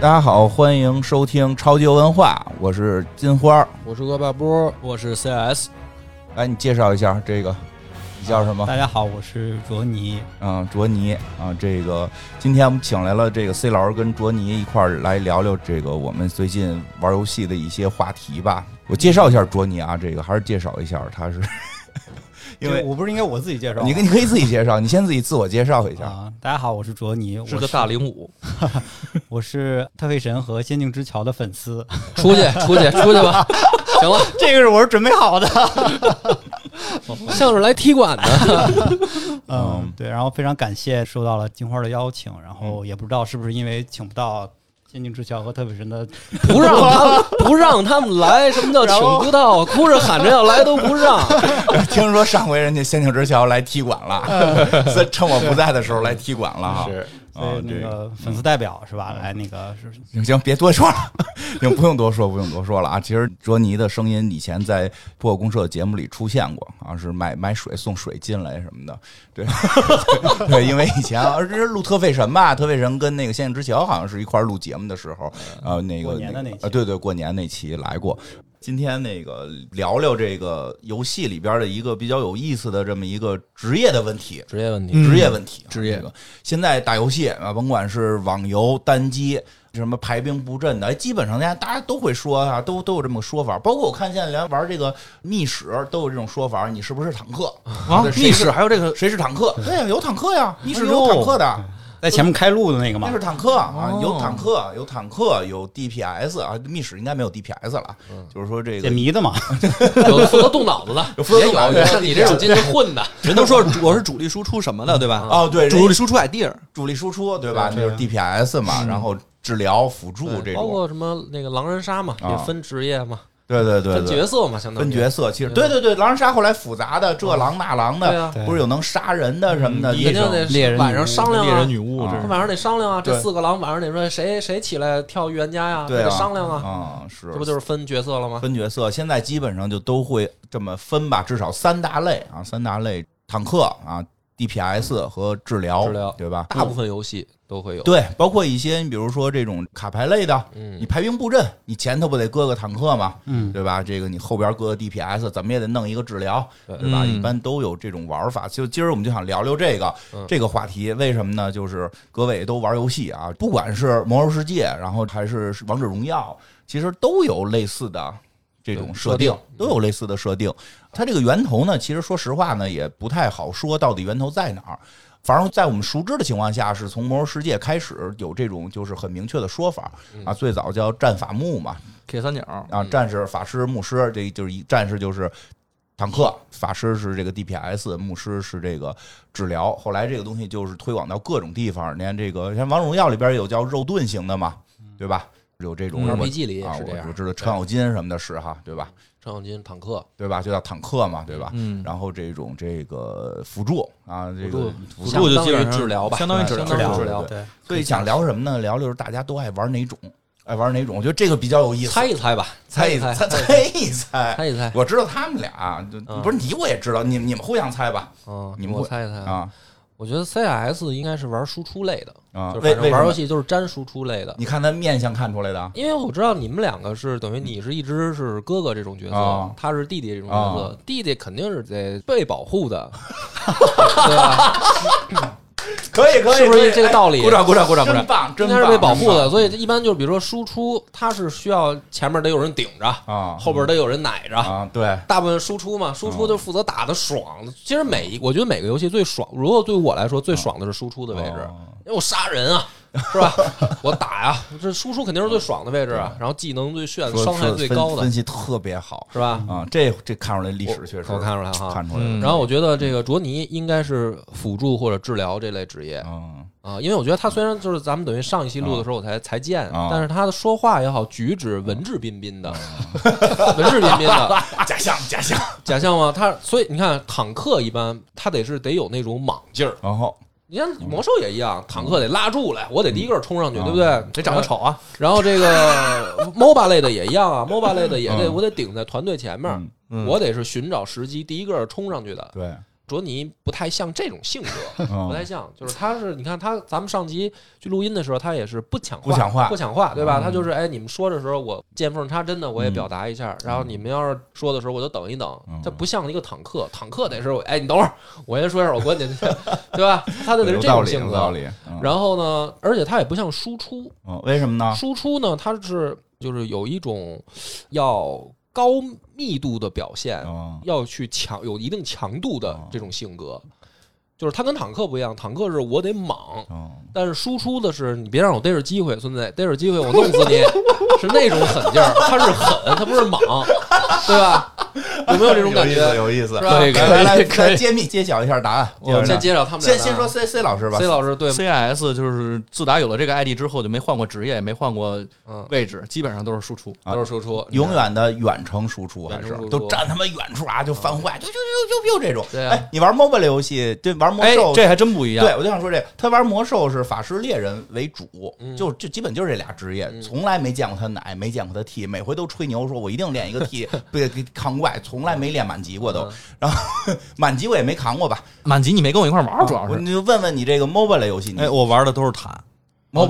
大家好，欢迎收听超级文化，我是金花。我是恶霸波，我是 CS，来，你介绍一下这个，你叫什么？大家好，我是卓尼。嗯，卓尼啊，这个今天我们请来了这个 C 老师跟卓尼一块儿来聊聊这个我们最近玩游戏的一些话题吧。我介绍一下卓尼啊，这个还是介绍一下，他是因为我不是应该我自己介绍吗？你你可以自己介绍，你先自己自我介绍一下。啊，大家好，我是卓尼，我是个大零五，我是 特费神和仙境之桥的粉丝。出去 出去出去吧，行了，这个是我是准备好的。像是来踢馆的，嗯，对，然后非常感谢收到了金花的邀请，然后也不知道是不是因为请不到仙境之桥和特别神的，不让他们不让他们来，什么叫请不到？哭着喊着要来都不让，听说上回人家仙境之桥来踢馆了，在趁我不在的时候来踢馆了哈。是所以那这个粉丝代表是吧？来那个是行行，别多说了，行，不用多说，不用多说了啊。其实卓尼的声音以前在破公社节目里出现过啊，是买买水送水进来什么的，对 对，因为以前啊，这是录特费神吧，特费神跟那个仙境之桥好像是一块儿录节目的时候，呃，那个过年的那期那个呃，对对，过年那期来过。今天那个聊聊这个游戏里边的一个比较有意思的这么一个职业的问题，职业问题，职业问题，职业这个现在打游戏啊，甭管是网游、单机，什么排兵布阵的，哎基本上大家大家都会说啊，都都有这么个说法。包括我看现在连玩这个密室都有这种说法，你是不是坦克啊密室还有这个谁是坦克？对呀，有坦克呀，密室有坦克的。在前面开路的那个嘛那是？坦克啊，哦有坦克，有坦克，有 DPS 啊，密室应该没有 DPS 了，就是说这个解谜的嘛？有负责动脑子的，有负责动脑子的也有像你这种进去混的，人都说我是主力输出什么的，对吧？哦，对，主力输出 idea，主力输出对吧？那就是 DPS 嘛，然后治疗、辅助这种，包括什么那个狼人杀嘛，啊也分职业嘛，对对对分，角色嘛，相当于分角色，其实对对对对，狼人杀后来复杂的这狼那狼的，不是有能杀人的什么的，你肯定得猎人晚上商量啊猎人。女巫，晚上得商量啊，这四个狼晚上得说谁谁起来跳预言家呀，得商量啊，啊，是这不就是分角色了吗？分角色？现在基本上就都会这么分吧，至少三大类啊，三大类：坦克啊、DPS 和治疗，治疗对吧？大部分游戏都会有。对，包括一些你比如说这种卡牌类的，嗯你排兵布阵，你前头不得搁个坦克嘛？嗯，对吧？这个你后边搁个 DPS，怎么也得弄一个治疗，对对吧？嗯一般都有这种玩法。就今儿我们就想聊聊这个、嗯这个话题，为什么呢？就是各位都玩游戏啊，不管是魔兽世界，然后还是王者荣耀，其实都有类似的。这种设定设定都有类似的设定，它这个源头呢，其实说实话呢，也不太好说到底源头在哪儿。反正，在我们熟知的情况下，是从魔兽世界开始有这种就是很明确的说法啊。最早叫战法牧嘛，K 三角，啊，战士、法师、牧师，这就是一战士就是坦克，法师是这个 DPS，牧师是这个治疗。后来这个东西就是推广到各种地方，连这个像王者荣耀里边有叫肉盾型的嘛，对吧？有这种嗯我 RPG 里也啊，是这样我我知道程咬金什么的是哈，对吧？程咬金、坦克，对吧？就叫坦克嘛，对吧？嗯，然后这种这个辅助啊，这个辅助就相当于治疗吧相当于治相疗，当于治疗对，所以想聊什么呢？聊就是大家都爱玩哪种，爱玩哪种？我觉得这个比较有意思。猜一猜吧，猜一，猜猜猜一猜，猜一猜。我知道他们俩，就嗯不是你我也知道，你你们互相猜吧嗯，你们猜一猜。啊我觉得 CS 应该是玩输出类的，啊！就是反正？玩游戏都是沾输出类的。你看他面相看出来的，因为我知道你们两个是等于你是一直是哥哥这种角色，啊他是弟弟这种角色，啊弟弟肯定是得被保护的，对吧？可以可以，是不是这个道理？哎鼓掌鼓掌鼓掌鼓掌，真棒，真应该是被保护的，所以一般就是比如说输出，它是需要前面得有人顶着，啊后边得有人奶着。啊，对，大部分输出嘛，输出就负责打的爽。其实每一，我觉得每个游戏最爽，如果对我来说最爽的是输出的位置，哦。因为我杀人啊，是吧？我打呀，这输出肯定是最爽的位置啊，然后技能最炫，伤害最高的分，析特别好是吧？啊，这这看出来历史确实我看出来哈看出来然后我觉得这个卓尼应该是辅助或者治疗这类职业嗯啊，因为我觉得他虽然就是咱们等于上一期录的时候我才才见啊，但是他的说话也好，举止文质彬彬的，文质彬彬的，假象假象，假象吗？他所以你看坦克一般他得是得有那种莽劲儿，然后你像魔兽也一样，坦克得拉住来，我得第一个冲上去，嗯对不对？得长得丑啊，然后这个 MOBA 类的也一样啊，MOBA 类的也得嗯我得顶在团队前面，嗯我得是寻找时机，第一个冲上去的。对卓尼不太像这种性格，嗯不太像，就是他是你看他咱们上集去录音的时候，他也是不抢不抢话不抢话，对吧？嗯他就是哎，你们说的时候我见缝插针的我也表达一下，然后你们要是说的时候我就等一等嗯，他不像一个坦克，坦克得是哎你等会儿，我先说一下我观点，对吧？他就得是这种性格。道理。嗯然后呢，而且他也不像输出，嗯为什么呢？输出呢，他是就是有一种要高密度的表现，嗯要去强有一定强度的哦这种性格。就是他跟坦克不一样，坦克是我得莽，嗯但是输出的是你别让我逮着机会，孙子，逮着机会我弄死你，是那种狠劲儿。他是狠，他不是莽，对吧？有没有这种感觉？有意思，是吧来可以来来，揭秘揭晓一下答案。我们先揭介绍他们。先先说 C C 老师吧 C 老师对，CIS 就是自打有了这个 ID 之后，就没换过职业，也没换过嗯，位置，基本上都是输出。啊都是输出，永远的远程输出还是都站他妈远处啊，就翻坏，就就就就就这种。对啊哎，你玩 mobile 游戏，对玩魔哎兽，，这还真不一样。对我就想说这，他玩魔兽是法师猎人为主，嗯就就基本就是这俩职业，嗯从来没见过他奶，没见过他 T，每回都吹牛说我一定练一个 T，别 给抗怪，从来没练满级过都，然后满级我也没扛过吧？满级你没跟我一块玩，主要是。我你就问问你这个 mobile 游戏，你哎，我玩的都是坦喜欢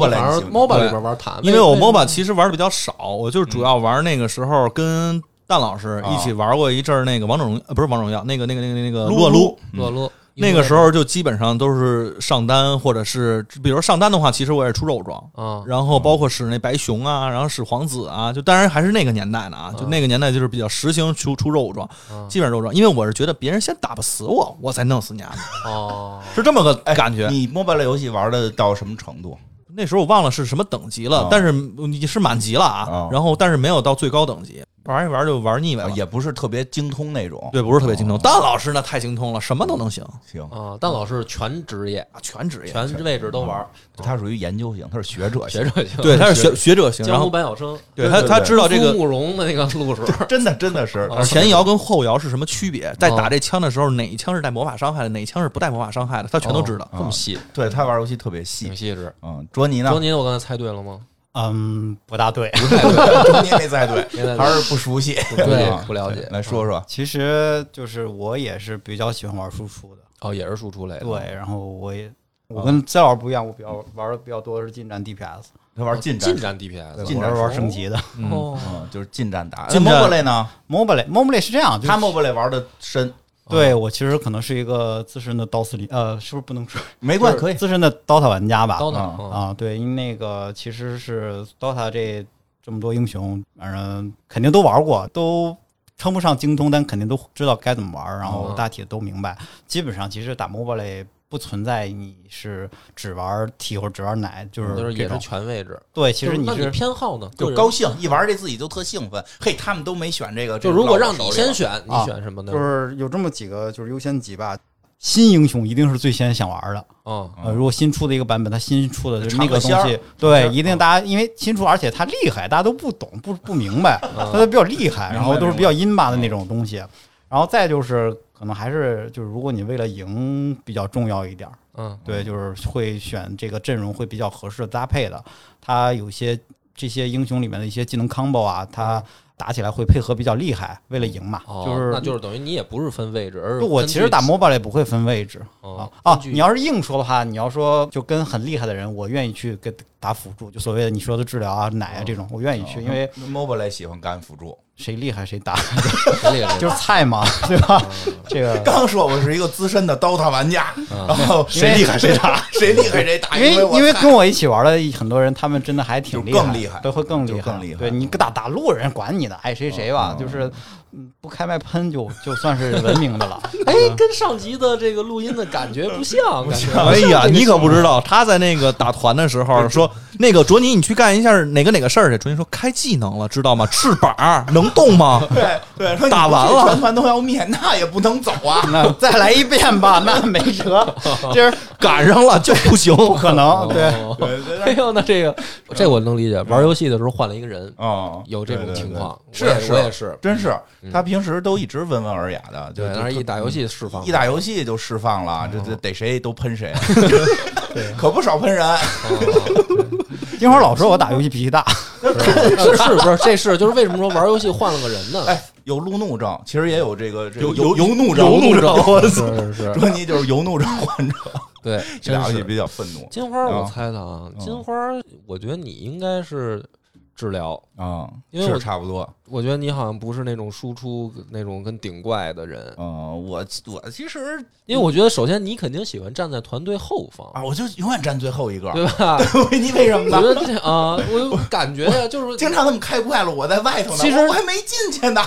MOBA 里边玩坦，因为我 MOBA 其实玩的比较少，我就是主要玩那个时候跟蛋老师一起玩过一阵儿那个王者荣呃不是王者荣耀，那个那个那个那个撸啊撸，撸啊撸那个时候就基本上都是上单，或者是比如上单的话，其实我也是出肉装。啊，然后包括使那白熊啊，然后使皇子啊，就当然还是那个年代的啊，就那个年代就是比较实行出出肉装，嗯基本上肉装，因为我是觉得别人先打不死我，我才弄死你啊，哦，是这么个哎感觉。你 mobile 游戏玩的到什么程度？那时候我忘了是什么等级了哦，但是你是满级了啊哦，然后但是没有到最高等级，玩一玩就玩腻歪了。也不是特别精通那种，对，不是特别精通。哦。蛋老师那太精通了，什么都能行。行，啊，但老师全职业，啊，全职业。全位置都玩，他属于研究型，他是学者型。学，者型，对，他是学学者型，江湖后百晓生，对他他知道这个慕容的那个路数，真的真的是。哦。前摇跟后摇是什么区别，在哦打这枪的时候，哪一枪是带魔法伤害的，哪一枪是不带魔法伤害的，他全都知道。哦。这么细，对他玩游戏特别细。挺。细致。嗯，卓尼呢？卓？尼，我刚才猜对了吗？嗯，不大对。不太对，中间没猜对，还是不熟悉。不了解啊不了解来说说。其实就是我也是比较喜欢玩输出的，哦，也是输出类的。对，然后我也我跟 C 老师不一样，我比较玩的比较多的是近战 DPS，他玩近战近，战 DPS，近战是玩升级的。哦，嗯，就是近战打。近 mobile 类呢？mobile mobile 是这样，就是他 mobile 类玩的深，对我其实可能是一个资深的 DOS 里，呃，是不是不能说 没关系，可以。资深的 DOTA 玩家吧？刀塔啊对，因为那个其实是 DOTA 这这么多英雄，反正肯定都玩过，都称不上精通，但肯定都知道该怎么玩，然后嗯大体都明白。基本上其实打 MOBA 类不存在你是只玩 T 或者只玩奶，就是就是也是。全位置。对，其实你是偏好呢？就高兴，一玩这自己就特兴奋。嘿，他们都没选这个，就如果让你先选，你啊选什么呢？就是有这么几个就是优先级吧。新英雄一定是最先想玩的，嗯，呃，如果新出的一个版本，它新出的就是那个东西对，一定大家因为新出，而且它厉害，大家都不懂，不不明白，嗯它都比较厉害，然后都是比较阴巴的那种东西。然后再就是，可能还是就是，如果你为了赢比较重要一点儿，嗯，对，就是会选这个阵容会比较合适的搭配的。他有些这些英雄里面的一些技能 combo 啊，他打起来会配合比较厉害，为了赢嘛，哦，就是那就是等于你也不是分位置，而是我其实打 MOBA 也不会分位置啊哦啊！你要是硬说的话，你要说就跟很厉害的人，我愿意去给打辅助，就所谓的你说的治疗啊、奶啊这种，我愿意去，因为 mobile 类喜欢干辅助。谁厉害谁打，就是菜嘛，对吧？这个刚说我是一个资深的 DOTA 玩家，嗯。然后谁厉害谁打，谁厉害谁打，因为 因为跟我一起玩的很多人，他们真的还挺厉害，就更厉害对，会更厉害，更厉害。对你打打路人管你的，爱谁谁吧，嗯。就是嗯不开麦喷就 就算是文明的了。哎，跟上集的这个录音的感觉不像，感觉哎呀，你可不知道，他在那个打团的时候说，那个卓尼，你去干一下哪个哪个事儿去。卓尼说开技能了，知道吗？翅膀能动吗？对对，说打完了全团都要灭，那也不能走啊。那再来一遍吧，那没辙，就是赶上了就不行。不可能。对，哎呦，那这个这我能理解，玩游戏的时候换了一个人，哦，有这种情况，对是我也是，真是嗯他平时都一直温文尔雅的，就对，但是一打游戏释放，一打游戏就释放了，这哦。这逮谁都喷谁，可不少喷人。金花老说我打游戏脾气大，是是不是？这是就是为什么说玩游戏换了个人呢？哎，有路怒症，其实也有这个这个有有有有怒症，有怒症。我是是是，卓尼就是有怒症患者，对，这。俩游戏比较愤怒。金花，我啊。猜的啊，嗯。金花，我觉得你应该是治疗，啊，是因为我差不多。我觉得你好像不是那种输出那种跟顶怪的人，啊，我我其实因为我觉得首先你肯定喜欢站在团队后方，啊，我就永远站最后一个。对吧？你为什么我觉呢？得这啊，我有感觉呀，就是经常他们开怪了，我在外头呢，其实我我还没进去呢。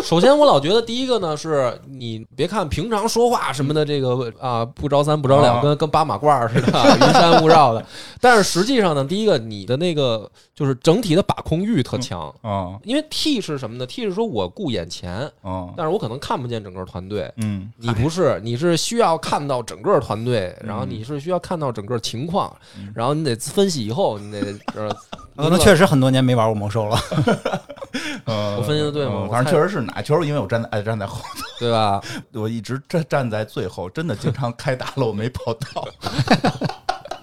首先，我老觉得第一个呢，是你别看平常说话什么的，这个啊不着三不着两，啊跟 跟八马褂似的，云山雾绕的。但是实际上呢，第一个你的那个就是整体的把控欲特强，啊因为 T 是什么呢？T 是说我顾眼前，啊但是我可能看不见整个团队。嗯，你不是，你是需要看到整个团队，然后你是需要看到整个情况，然后你得分析以后，你得 呃，可能确实很多年没玩过魔兽了。呃我分析的对吗反正确实是哪，确实因为我站在爱站在后头，对吧？我一直站站在最后，真的经常开大漏没跑到。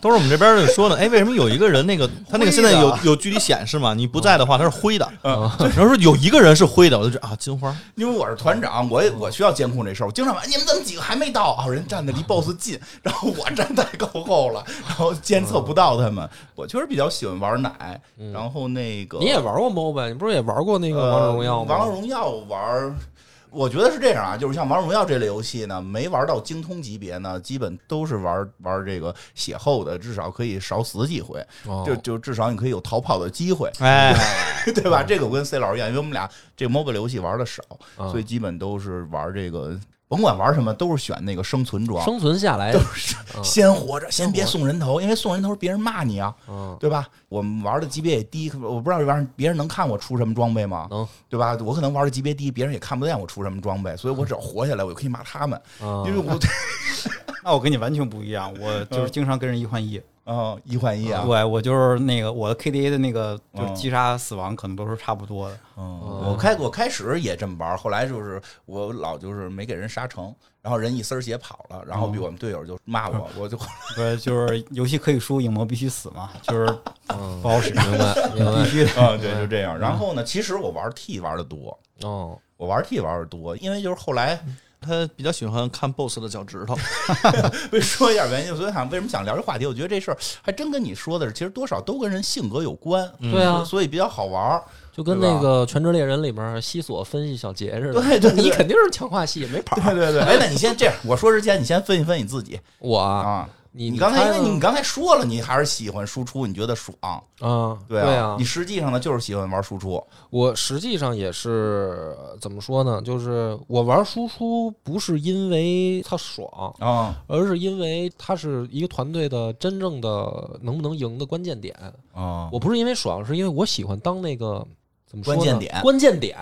都是我们这边就说呢，哎，为什么有一个人那个他那个现在有有距离显示吗？你不在的话，他是灰的。然后说有一个人是灰的，我就觉得啊，金花因为我是团长，我也我需要监控这事儿。我经常问你们怎么几个还没到啊？人站的离 BOSS 近，然后我站太靠后了，然后监测不到他们。我确实比较喜欢玩奶，然后那个你也玩过 MOBA，你不是也玩过那个王者荣耀吗？呃王者荣耀玩。我觉得是这样啊，就是像王者荣耀这类游戏呢，没玩到精通级别呢，基本都是玩玩这个血厚的，至少可以少死几回，哦。就就至少你可以有逃跑的机会，哎，对吧？这个我跟 C 老师一样，因为我们俩这个 MOBA 游戏玩的少，啊所以基本都是玩这个，甭管玩什么，都是选那个生存装，生存下来都，是先活着，先别送人头，因为送人头别人骂你啊，嗯，对吧？我们玩的级别也低，我不知道这玩意儿别人能看我出什么装备吗？能，对吧？我可能玩的级别低，别人也看不见我出什么装备，所以我只要活下来，我就可以骂他们，啊因为我 那我跟你完全不一样，我就是经常跟人一换一。啊一换一啊，对，我就是那个我的 KDA 的那个就是嗯击杀死亡可能都是差不多的。嗯，我开我开始也这么玩，后来就是我老就是没给人杀成，然后人一丝儿血跑了，然后比我们队友就骂我，我就 不是，就是游戏可以输，影魔必须死嘛，就是嗯。不好使，明白明白。必须。的。啊，对，就这样。然后呢，其实我玩 T 玩的多，哦，我玩 T 玩的多，因为就是后来他比较喜欢看 BOSS 的脚趾头。为说一下原因，所以想为什么想聊这话题？我觉得这事儿还真跟你说的是，其实多少都跟人性格有关，对啊，所以比较好玩儿。就跟那个《全职猎人》里面西索分析小杰似的，对对对你肯定是强化系没跑。对对对，哎，那你先这样，我说之前你先分析分析你自己我啊，啊。你你刚才因为你刚才说了，你还是喜欢输出，你觉得爽，啊，对对啊你，实际上呢就是喜欢玩输出，我实际上也是怎么说呢？就是我玩输出不是因为它爽，啊而是因为它是一个团队的真正的能不能赢的关键点。啊我不是因为爽，是因为我喜欢当那个怎么说呢关键点关键点。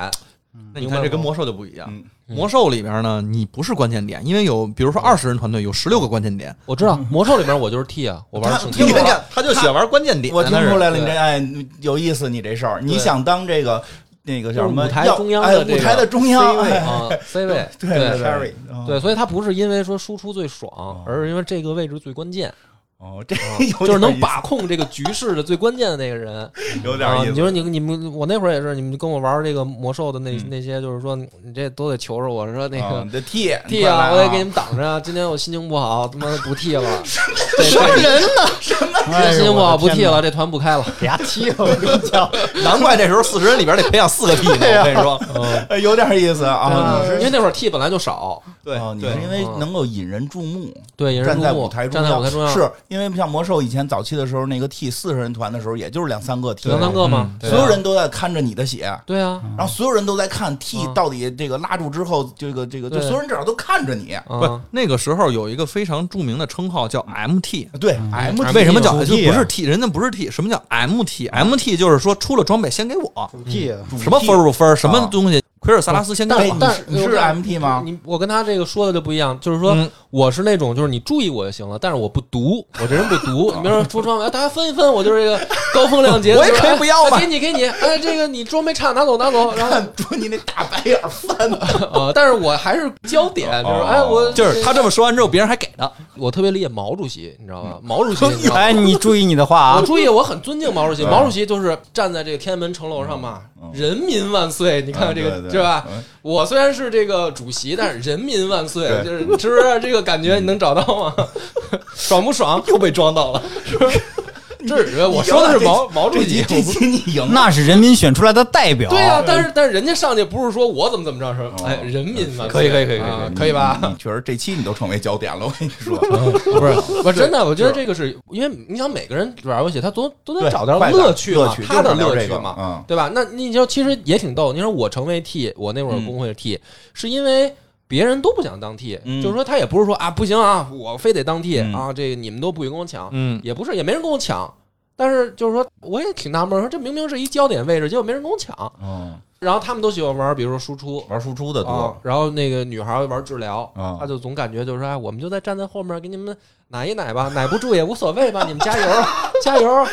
那你看这跟魔兽就不一样。嗯魔兽里边呢，你不是关键点，因为有比如说二十人团队有十六个关键点，我知道魔兽里边我就是 T 啊，我玩的他圣听出来经看他就喜欢玩关键点。我听出来了，你这哎有意思，你这事儿，你想当这个那个叫什么舞台要中央的哎这个舞台的中央 C 位哎啊，C 位，对对对 Carry 对，所以他不是因为说输出最爽，而是因为这个位置最关键，哦，这 就是能把控这个局势的最关键的那个人。啊，有点意思。你说你你们，我那会儿也是，你们跟我玩这个魔兽的那嗯那些，就是说你这都得求着我说那个啊你的 T T 啊，我得给你们挡着啊。今天我心情不好，他妈不 T 了，什么人呢？什么心情不好不 T 了，这团不开了。给他踢了，我跟你讲。难怪这时候四十人里边得培养四个 T 呢。我跟你说，哎有点意思啊。你是因为那会儿 T 本来就少，对哦，你对是因为能够引人注目，对，引人站注目，在舞台站在舞台中央，是因为像魔兽以前早期的时候，那个 T 四十人团的时候，也就是两三个 T，两三个嘛，所有人都在看着你的血，对啊，然后所有人都在看 T 嗯。到底这个拉住之后，这个这个，就所有人至少都看着你。不啊，，那个时候有一个非常著名的称号叫 MT。对，M 嗯 T 为什么叫就不是 T？人家不是 T，什么叫 MT？MT 就是说出了装备先给我，T 什么分儿不分儿，什么东西，奎尔萨拉斯先给哎我。但你是你是 MT 吗你我跟他这个说的就不一样，就是说嗯我是那种就是你注意我就行了，但是我不读，我这人不读。你比如说出装备，哎大家分一分，我就是这个高风亮节，我也就是可以不要嘛哎给你给你，哎，这个你装备差拿走拿走，然后看出你那大白眼儿翻的，呃，但是我还是焦点，就是哦哎，我就是他这么说完之后，别人还给他。我特别理解毛主席，你知道吧？毛主席，哎，你注意你的话啊！我注意，我很尊敬毛主席。毛主席就是站在这个天安门城楼上嘛，“人民万岁”。你看看这个是吧嗯？我虽然是这个主席，但是人民万岁，就是是不是这个感觉？你能找到吗？爽不爽？又被装到了。这是我说的是毛毛主席，这集你赢。那是人民选出来的代表。对啊，但是但是人家上去不是说我怎么怎么着，说哦哎人民嘛，可以可以可以可以啊可以吧？确实这期你都成为焦点了，我跟你说。不是，我真的，我觉得这个是因为你想每个人玩游戏，他都都得找点快感乐趣嘛乐趣，他的乐趣嘛，嗯对吧？那你就其实也挺逗。你说我成为 T，我那会儿嗯工会 T，是因为。别人都不想当替、嗯就是说他也不是说啊不行啊，我非得当替、嗯啊，这个你们都不许跟我抢，嗯，也不是，也没人跟我抢。但是就是说，我也挺纳闷儿，说这明明是一焦点位置，结果没人跟我抢。嗯，然后他们都喜欢玩，比如说输出，玩输出的啊多，，然后那个女孩儿玩治疗，啊她就总感觉就是说，哎，我们就在站在后面给你们奶一奶吧，奶不住也无所谓吧，你们加油 加油！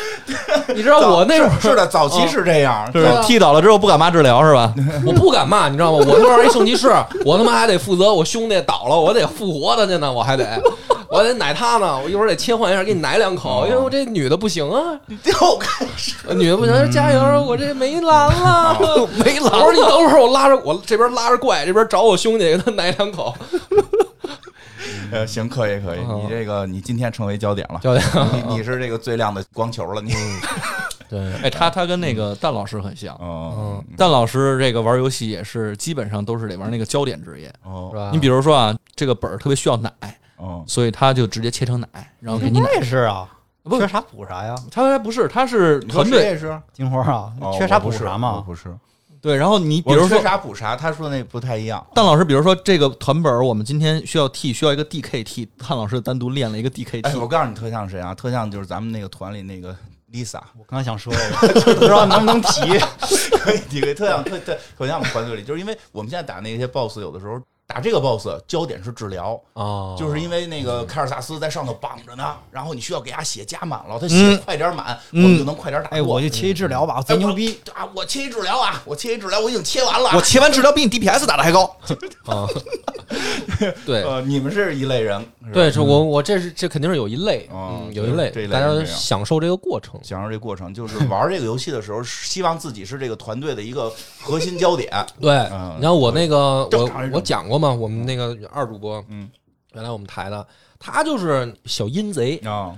你知道我那会儿是是的，早期是这样，就是啊踢倒了之后不敢骂治疗是吧？我不敢骂，你知道吗？我他妈玩一圣骑士，我他妈还得负责我兄弟倒了，我得复活他去呢，我还得我得奶他呢，我一会儿得切换一下给你奶两口，因为我这女的不行啊，又开始女的不行，加油，我这没蓝了。没我说你等会儿，我拉着我这边拉着怪，这边找我兄弟给他奶两口。呃，行，可以可以，哦你这个你今天成为焦点了，焦点你你是这个最亮的光球了，你，对，哎，他他跟那个蛋老师很像。嗯。蛋老师这个玩游戏也是基本上都是得玩那个焦点职业。是哦吧？你比如说啊，这个本儿特别需要奶，哦，所以他就直接切成奶，然后给你奶。那也是啊，不缺啥补啥呀。他还不是，他是团队也是，金花啊哦，缺啥补啥嘛。不是，对。然后你比比如说啥补啥，他说那不太一样。但老师，比如说这个团本儿，我们今天需要 T，需要一个 DKT，蛋老师单独练了一个哎，DKT。我告诉你，特像谁啊？特像就是咱们那个团里那个 Lisa，我刚想说这个，不知道能不能提。可以，你可以特像特特特像我们团队里，就是因为我们现在打那些 BOSS，有的时候打这个 BOSS 焦点是治疗，哦，就是因为那个凯尔萨斯在上头绑着呢，然后你需要给他血加满了，他血嗯快点满，我嗯们就能快点打过。哎，我就切一治疗吧，我贼牛逼。啊！我切一治疗啊！我切一治疗，我已经切完了。我切完治疗比你 DPS 打的还高。啊，对呃，你们是一类人，是对，是我我这是这肯定是有一类，有一类这一，类大家是享受这个过程。享受这过程，就是玩这个游戏的时候，希望自己是这个团队的一个核心焦点。对，嗯你看我那个我我讲过嘛，我们那个二主播，嗯，原来我们台的，他就是小阴贼，啊，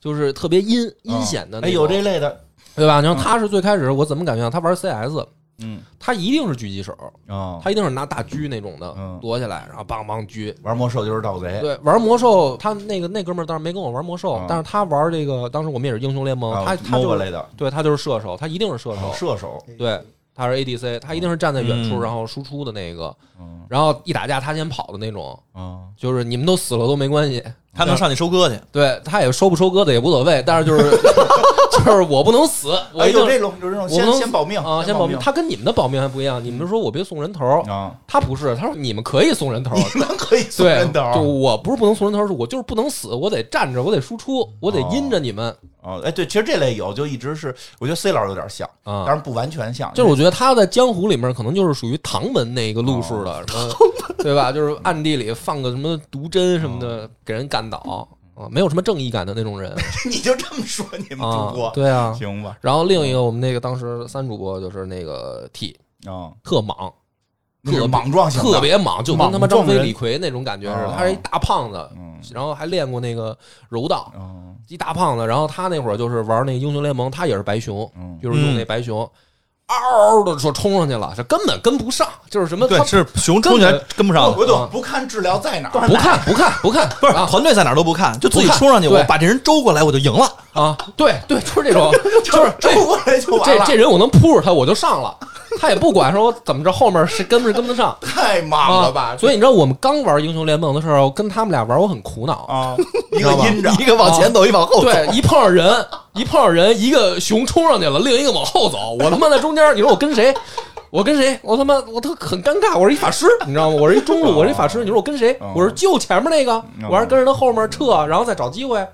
就是特别阴阴险的那哎，种，有这类的，对吧？你看他是最开始我怎么感觉啊？他玩 CS，嗯。他一定是狙击手，啊，他一定是拿大狙那种的嗯，躲起来，然后梆梆狙。玩魔兽就是盗贼，对，玩魔兽，他那个那哥们儿倒是没跟我玩魔兽啊，但是他玩这个，当时我们也是英雄联盟，啊他他就对他就是射手，他一定是射手，射手，对，他是 ADC，他一定是站在远处嗯。然后输出的那个，嗯。然后一打架他先跑的那种，啊，就是你们都死了都没关系，他能上去收割去。对他也收不收割的也无所谓，但是就是 就是我不能死，我哎，一定有这种有这种先我不能先保命啊，先保保命。他跟你们的保命还不一样，你们说我别送人头，啊，他不是，他说你们可以送人头，你们可以送对人，头就我不是不能送人头，是我就是不能死，我得站着，我得输出，我得阴着你们哦，哎，对，其实这类有，就一直是我觉得 C 老师有点像，啊当。然不完全像，就是我觉得他在江湖里面可能就是属于唐门那个路数的，什么对吧？就是暗地里放个什么毒针什么的，给人干倒啊，没有什么正义感的那种人 你就这么说，你们啊主播，对啊。行吧？然后另一个我们那个当时三主播就是那个 T 啊，特莽，特莽撞型，特别莽，就跟他妈莽撞人张飞李逵那种感觉似的。哦他是一大胖子，嗯然后还练过那个柔道，嗯一大胖子。然后他那会儿就是玩那个英雄联盟，他也是白熊，嗯就是用那白熊，嗷嗷的说冲上去了，这根本跟不上，就是什么对，他是熊冲起来跟不上不。不看治疗在哪儿，不看不看不看，不是啊团队在哪儿都不看，就自己冲上去，我把这人周过来，我就赢了。啊，对对，就是这种，就是周过来就完了，这这人我能扑着他我就上了，他也不管说我怎么着后面是跟不是跟得上 太忙了吧？啊。所以你知道我们刚玩英雄联盟的时候，跟他们俩玩我很苦恼。啊，一个阴着，一个往前走，一往后走。对，一碰上人，一碰上人，一个熊冲上去了，另一个往后走，我他妈在中间，你说我跟谁？我跟谁？我他妈我特很尴尬，我是一法师，你知道吗？我是一中路，我是一法师，你说我跟谁哦？我是救前面那个，哦我还是跟着他后面撤，然后再找机会，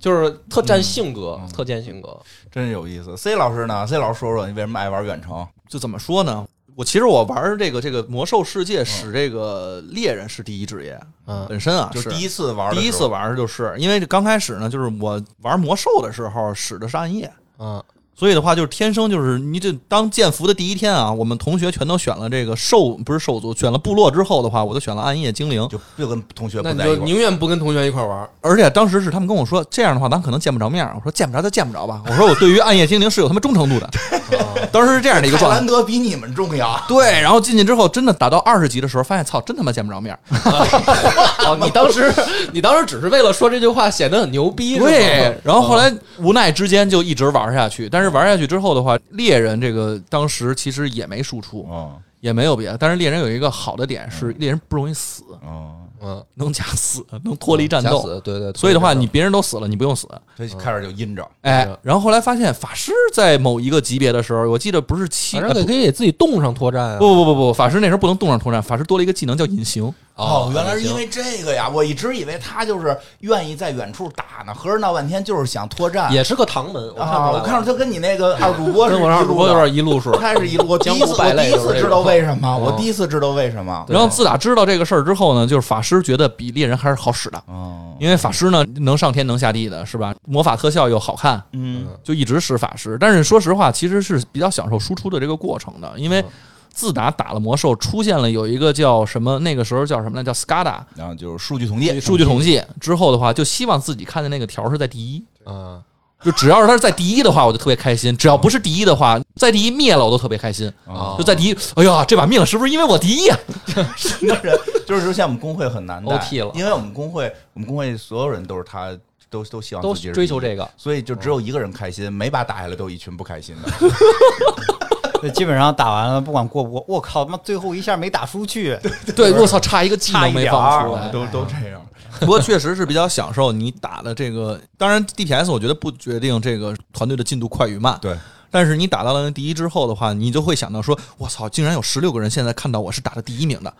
就是特占性格，特见性格。真是有意思。C 老师呢？C 老师说说你为什么爱玩远程？就怎么说呢？我其实我玩这个这个魔兽世界使这个猎人是第一职业，嗯本身啊就是第一次玩第一次玩就是因为刚开始呢，就是我玩魔兽的时候使的是暗夜，嗯所以的话，就是天生就是你这当建服的第一天啊，我们同学全都选了这个兽，不是兽族，选了部落之后的话，我就选了暗夜精灵。就就跟同学不那你在一块儿。就宁愿不跟同学一块玩儿。而且当时是他们跟我说，这样的话咱可能见不着面儿。我说见不着就见不着吧。我说我对于暗夜精灵是有他妈忠诚度的。当时是这样的一个状态兰。德比你们重要。对，然后进去之后，真的打到二十级的时候，发现操，真他妈见不着面儿。哦，你当时你当时只是为了说这句话显得很牛逼，是吗对，然后后来哦无奈之间就一直玩下去。但是玩下去之后的话，猎人这个当时其实也没输出，哦也没有别的。但是猎人有一个好的点是，猎人不容易死，哦，嗯，能假死，能脱离战斗。对对，所以的话，你别人都死了，你不用死。这开始就阴着。哎，然后后来发现法师在某一个级别的时候，我记得不是七，反正可以给自己冻上脱战啊。不不不不，法师那时候不能冻上脱战，法师多了一个技能叫隐形。哦，原来是因为这个呀！我一直以为他就是愿意在远处打呢，合着闹半天就是想脱战。也是个唐门，我看出啊，我看着他跟你那个二主播是跟我二主播有一路的点一路数。他是一路。我第一次，江湖败我第一次知道为什么，嗯我第一次知道为什么。然后自打知道这个事儿之后呢，就是法师觉得比猎人还是好使的，哦，因为法师呢能上天能下地的，是吧？魔法特效又好看，嗯，就一直使法师。但是说实话，其实是比较享受输出的这个过程的，因为嗯自打打了魔兽，出现了有一个叫什么，那个时候叫什么呢？叫 SCADA 然后就是数据统计，数据统计之后的话，就希望自己看的那个条是在第一。啊，就只要是他是在第一的话，我就特别开心；只要不是第一的话，在第一灭了我都特别开心。啊就在第一，哎呀，这把灭了是不是因为我第一呀、什么人？就是说，像我们工会很难带 OT 了因为我们工会，我们工会所有人都是他，都都希望追求这个。所以就只有一个人开心，每把打下来都有一群不开心的。对，基本上打完了，不管过不过，我靠，他妈最后一下没打出去，对，我操，差一个技能没放出来。都都这样。不过确实是比较享受你打的这个，当然 DPS 我觉得不决定这个团队的进度快与慢，对，但是你打到了第一之后的话，你就会想到说，我操，竟然有十六个人现在看到我是打的第一名的，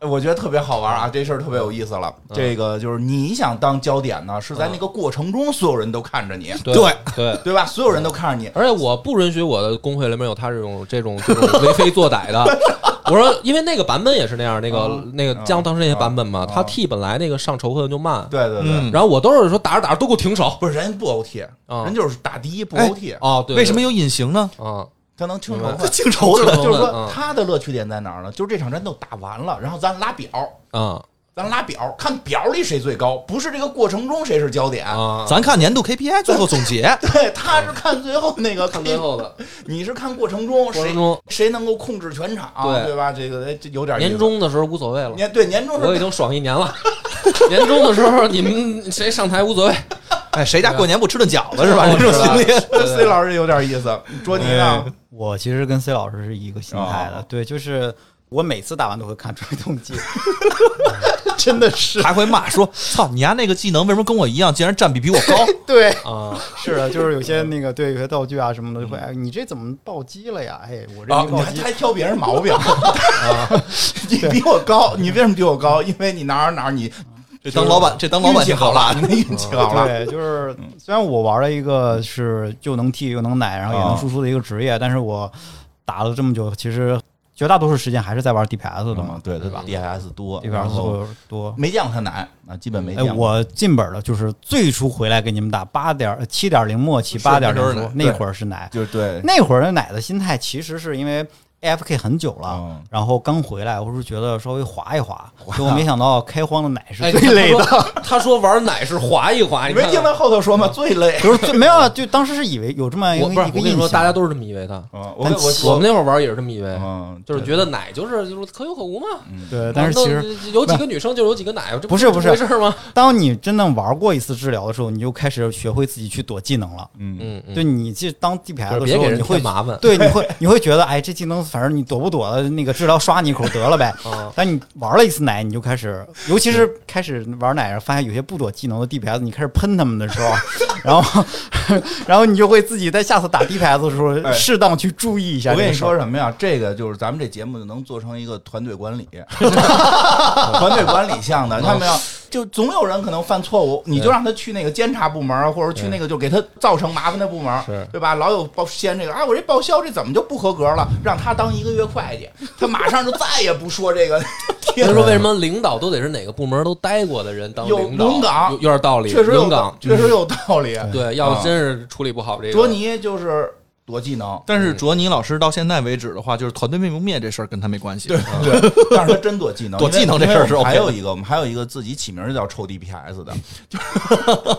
我觉得特别好玩啊，这事儿特别有意思了。嗯这个就是你想当焦点呢，是在那个过程中，所有人都看着你，对对对，对吧？所有人都看着你。而且我不允许我的工会里面有他这种这种这种为非作歹的。我说，因为那个版本也是那样，那个嗯那个江当时那些版本嘛，嗯他 T 本来那个上仇恨就慢，对对对，嗯然后我都是说打着打着都给我停手。不是人不 OT，啊人就是打第一不哎 OT，哦，对，为什么有隐形呢？啊？他能清明白仇恨。清仇的就是说嗯他的乐趣点在哪儿呢？就是这场战斗打完了，然后咱拉表，啊咱拉表，看表里谁最高，不是这个过程中谁是焦点。啊！咱看年度 KPI 最后总结，对，他是看最后那个 看最后的你是看过程中谁中，谁能够控制全场，对对吧？这个有点年终的时候无所谓了，年对年终是我已经爽一年了。年终的时候你们谁上台无所谓，哎，谁家过年不吃顿饺子是吧？我这种心理，对 C 老师有点意思，卓尼呢？我其实跟 C 老师是一个心态的，哦对，就是我每次打完都会看追踪记，真的是，还会骂说：“操，你家那个技能为什么跟我一样，竟然占比比我高？对，啊，是的，就是有些那个对有些道具啊什么的，就会哎，你这怎么暴击了呀？哎，我这啊，没暴击。你还还，挑别人毛病？啊，你比我高，你为什么比我高？因为你哪儿哪儿你？”这当老板，这当老板运气好了，你那运气好了。对，就是虽然我玩了一个是又能替又能奶，然后也能输出的一个职业，但是我打了这么久，其实绝大多数时间还是在玩 DPS 的嘛嗯，对对吧？DPS 多然，DPS 后多。没见过他奶啊，基本没哎，见过。我进本了就是最初回来给你们打八点七点零末期八点零那会儿是奶，就是对，那会儿的奶的心态其实是因为 AFK 很久了，嗯然后刚回来，我是觉得稍微滑一滑，结果没想到开荒的奶是哎，最累的。他 说他说玩奶是滑一滑，看你没听他后头说吗？最累。就是最没有啊，就当时是以为有这么一个我不是一个印我跟你说，大家象，都是这么以为的。嗯，我但我我们那会儿玩也是这么以为，嗯，就是觉得奶就是就是可有可无嘛。对，但是其实实有几个女生就有几个奶，这不是不是回事儿吗？当你真的玩过一次治疗的时候，你就开始学会自己去躲技能了。嗯嗯，嗯对，你去当 DPS 的时候，你会添麻烦。对，你会你会觉得，哎，这技能反正你躲不躲的，那个治疗刷你一口得了呗。啊，但你玩了一次奶，你就开始，尤其是开始玩奶，发现有些不躲技能的 DPS，你开始喷他们的时候，然后 然后你就会自己在下次打 DPS 的时候，哎适当去注意一下。我跟你说，什么呀？这个就是咱们这节目能做成一个团队管理，团队管理项的，看到没有？就总有人可能犯错误，你就让他去那个监察部门啊，或者去那个就给他造成麻烦的部门，对吧？老有报先这个啊，我这报销这怎么就不合格了？让他当一个月会计，他马上就再也不说这个。所以说为什么领导都得是哪个部门都待过的人当有领导？有有点道理，确实有确实有道理。对，要啊真是处理不好这个，卓尼就是躲技能，但是卓尼老师到现在为止的话，就是团队灭不灭这事儿跟他没关系。对对，但是他真躲技能，躲技能这事儿是还有一个，我们还有一个自己起名儿叫臭 DPS 的，就 是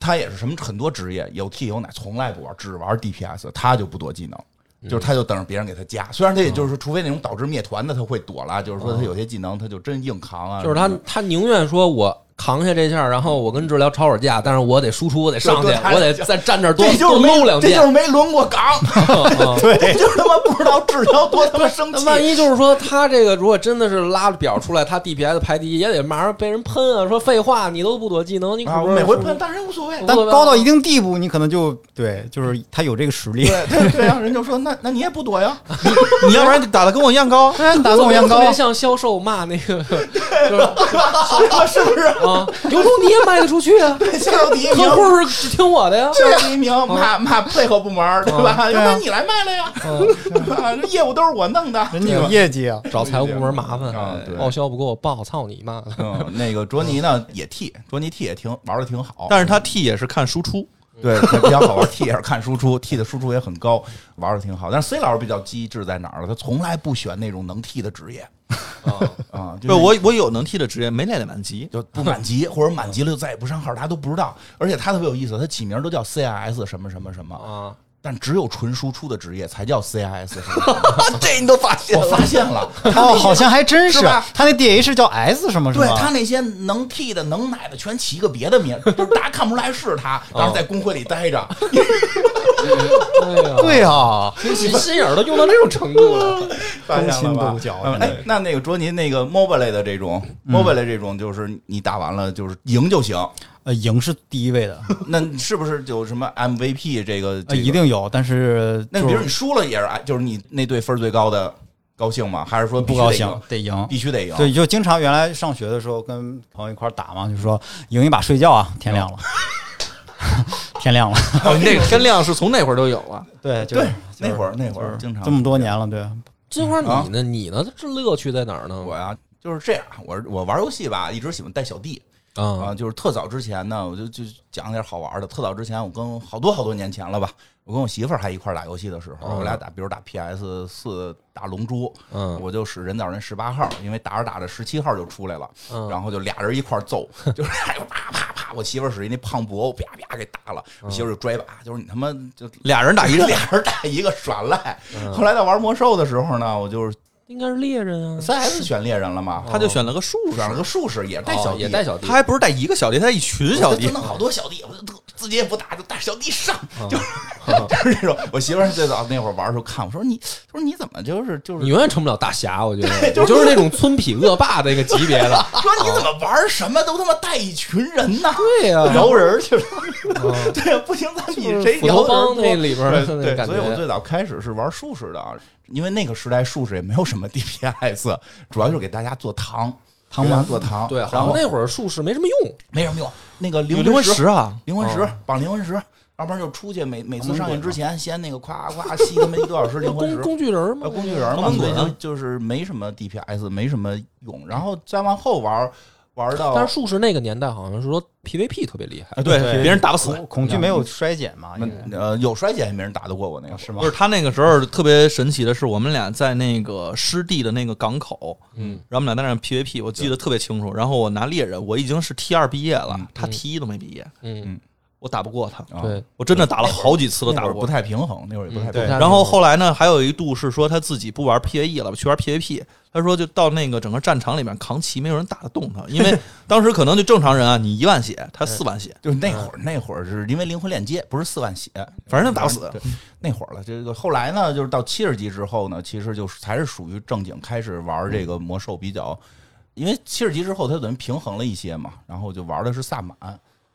他也是什么很多职业有 T 有奶，从来不玩，只玩 DPS，他就不躲技能。就是他就等着别人给他加，虽然他也就是说，除非那种导致灭团的他会躲了，就是说他有些技能他就真硬扛啊。就是他他宁愿说我扛下这下，然后我跟治疗吵会儿架，但是我得输出，我得上去我得再站这儿多这就是多没搂两剑这就是。没轮过岗，对这就是他妈不知道治疗多他妈生气。万一就是说他这个如果真的是拉了表出来，他 DPS 排第一，也得马上被人喷啊！说废话，你都不躲技能，你可啊，不每回喷，但是无所谓。但高到一定地步，你可能就对，就是他有这个实力。对对对啊，人就说那那你也不躲呀？你要不然你打的跟我一样高，你，打跟我一样高特别，像销售骂那个，就是是不是？啊，有种你也卖得出去啊，销售第一名，客户是只听我的呀。销售第一名，骂骂配合部门，对吧？要不然你来卖了呀？这业务都是我弄的。人家有业绩啊。找财务部门麻烦啊报销不给我报，操你妈！嗯，那个卓尼呢也替卓尼替也挺玩的挺好，但是他替也是看输出。对他比较好玩。T 也是看输出，T 的输出也很高，玩的挺好。但是 C 老师比较机智在哪儿了？他从来不选那种能 T 的职业 啊，就不，我我有能 T 的职业，没练满级。就不满级，或者满级了就再也不上号，大家都不知道。而且他特别有意思，他起名都叫 CIS 什么什么什么，啊，但只有纯输出的职业才叫 CIS。这你都发现？我发现了，哦，好像还真是他那 DH 叫 S 什么什么，对他那些能替的、能奶的，全起一个别的名，就是大家看不出来是他。然后在工会里待着，对啊，心心眼儿都用到这种程度了。发现勾心了吧斗角嗯哎，那那个卓尼那个 MOBA 类的这种 MOBA 类这种，就是你打完了就是赢就行。呃，赢是第一位的，那是不是有什么 MVP 这个？这一。定有，但是那比如你输了也是，就是你那队分儿最高的高兴吗？还是说不高兴，得赢。必须得赢？对，就经常原来上学的时候跟朋友一块打嘛，就说赢一把睡觉啊，天亮了，天亮了。哦，那个天亮是从那会儿就有了。对，就是对，那会儿那会儿经常这么多年了，对，金花，啊你呢？你呢？这乐趣在哪儿呢？我呀就是这样，我我玩游戏吧，一直喜欢带小弟。啊。啊，就是特早之前呢，我就就讲点好玩的。特早之前，我跟好多好多年前了吧，我跟我媳妇儿还一块儿打游戏的时候，嗯我俩打，比如打 PS 四、打龙珠，嗯。我就使人造人十八号，因为打着打着十七号就出来了，嗯。然后就俩人一块儿揍，就是哎呦啪啪啪，我媳妇儿使一那胖布偶啪啪给打了，我媳妇儿就拽把，就是你他妈就俩人打一个，俩人打一个耍赖。嗯。后来在玩魔兽的时候呢，我就是应该是猎人啊，三 S 选猎人了嘛，他就选了个术士。选，了个术士，也带小也带小弟。他，还不是带一个小弟，他带一群小弟。就。弄好多小弟，我就特自己也不打，就带小弟上，啊就 就是这种。我媳妇儿最早那会儿玩的时候看我说你，她说你怎么就是就是你永远成不了大侠，我觉得，你就是那种村痞恶霸那个级别的。说你怎么玩什么都他妈带一群人呢？对呀，摇人去了。对呀，不行，咱比谁摇人头帮那里边对，所以我。最早开始是玩术士的啊，因为那个时代术士也没有什么 DPS，主要就是给大家做糖。糖做糖，对，然后那会儿术士没什么用。没什么用。那个灵有灵魂石石啊，灵魂石哦绑灵魂石，要不然就出去每每次上映之前先那个夸夸吸他们一个多小时灵魂 石工。工具人嘛呃，，工具人嘛，狂所以就就是没什么 DPS，没什么用。然后再往后玩，玩到但是术士那个年代好像是说 PVP 特别厉害啊，对，对别人打不死。恐恐惧没有衰减嘛？有衰减也没人打得过我那个是吗就？是他那个时候特别神奇的是，我们俩在那个湿地的那个港口，嗯，然后我们俩在那儿 PVP，我记得特别清楚。然后我拿猎人，我已经是 T 二毕业了，他 T 一都没毕业，嗯，我打不过他。啊对，我真的打了好几次都打不过不。太平衡，那会儿也不太平衡。然后后来呢，还有一度是说他自己不玩 PVE 了，去玩 PVP。他说就到那个整个战场里面扛旗，没有人打得动他，因为 当时可能就正常人啊，你一万血，他四万血，就是那会儿，那会儿是因为灵魂链接，不是四万血，反正就打不死。那会儿了。这个后来呢，就是到七十级之后呢，其实就是才是属于正经开始玩这个魔兽比较，因为七十级之后他等于平衡了一些嘛，然后就玩的是萨满，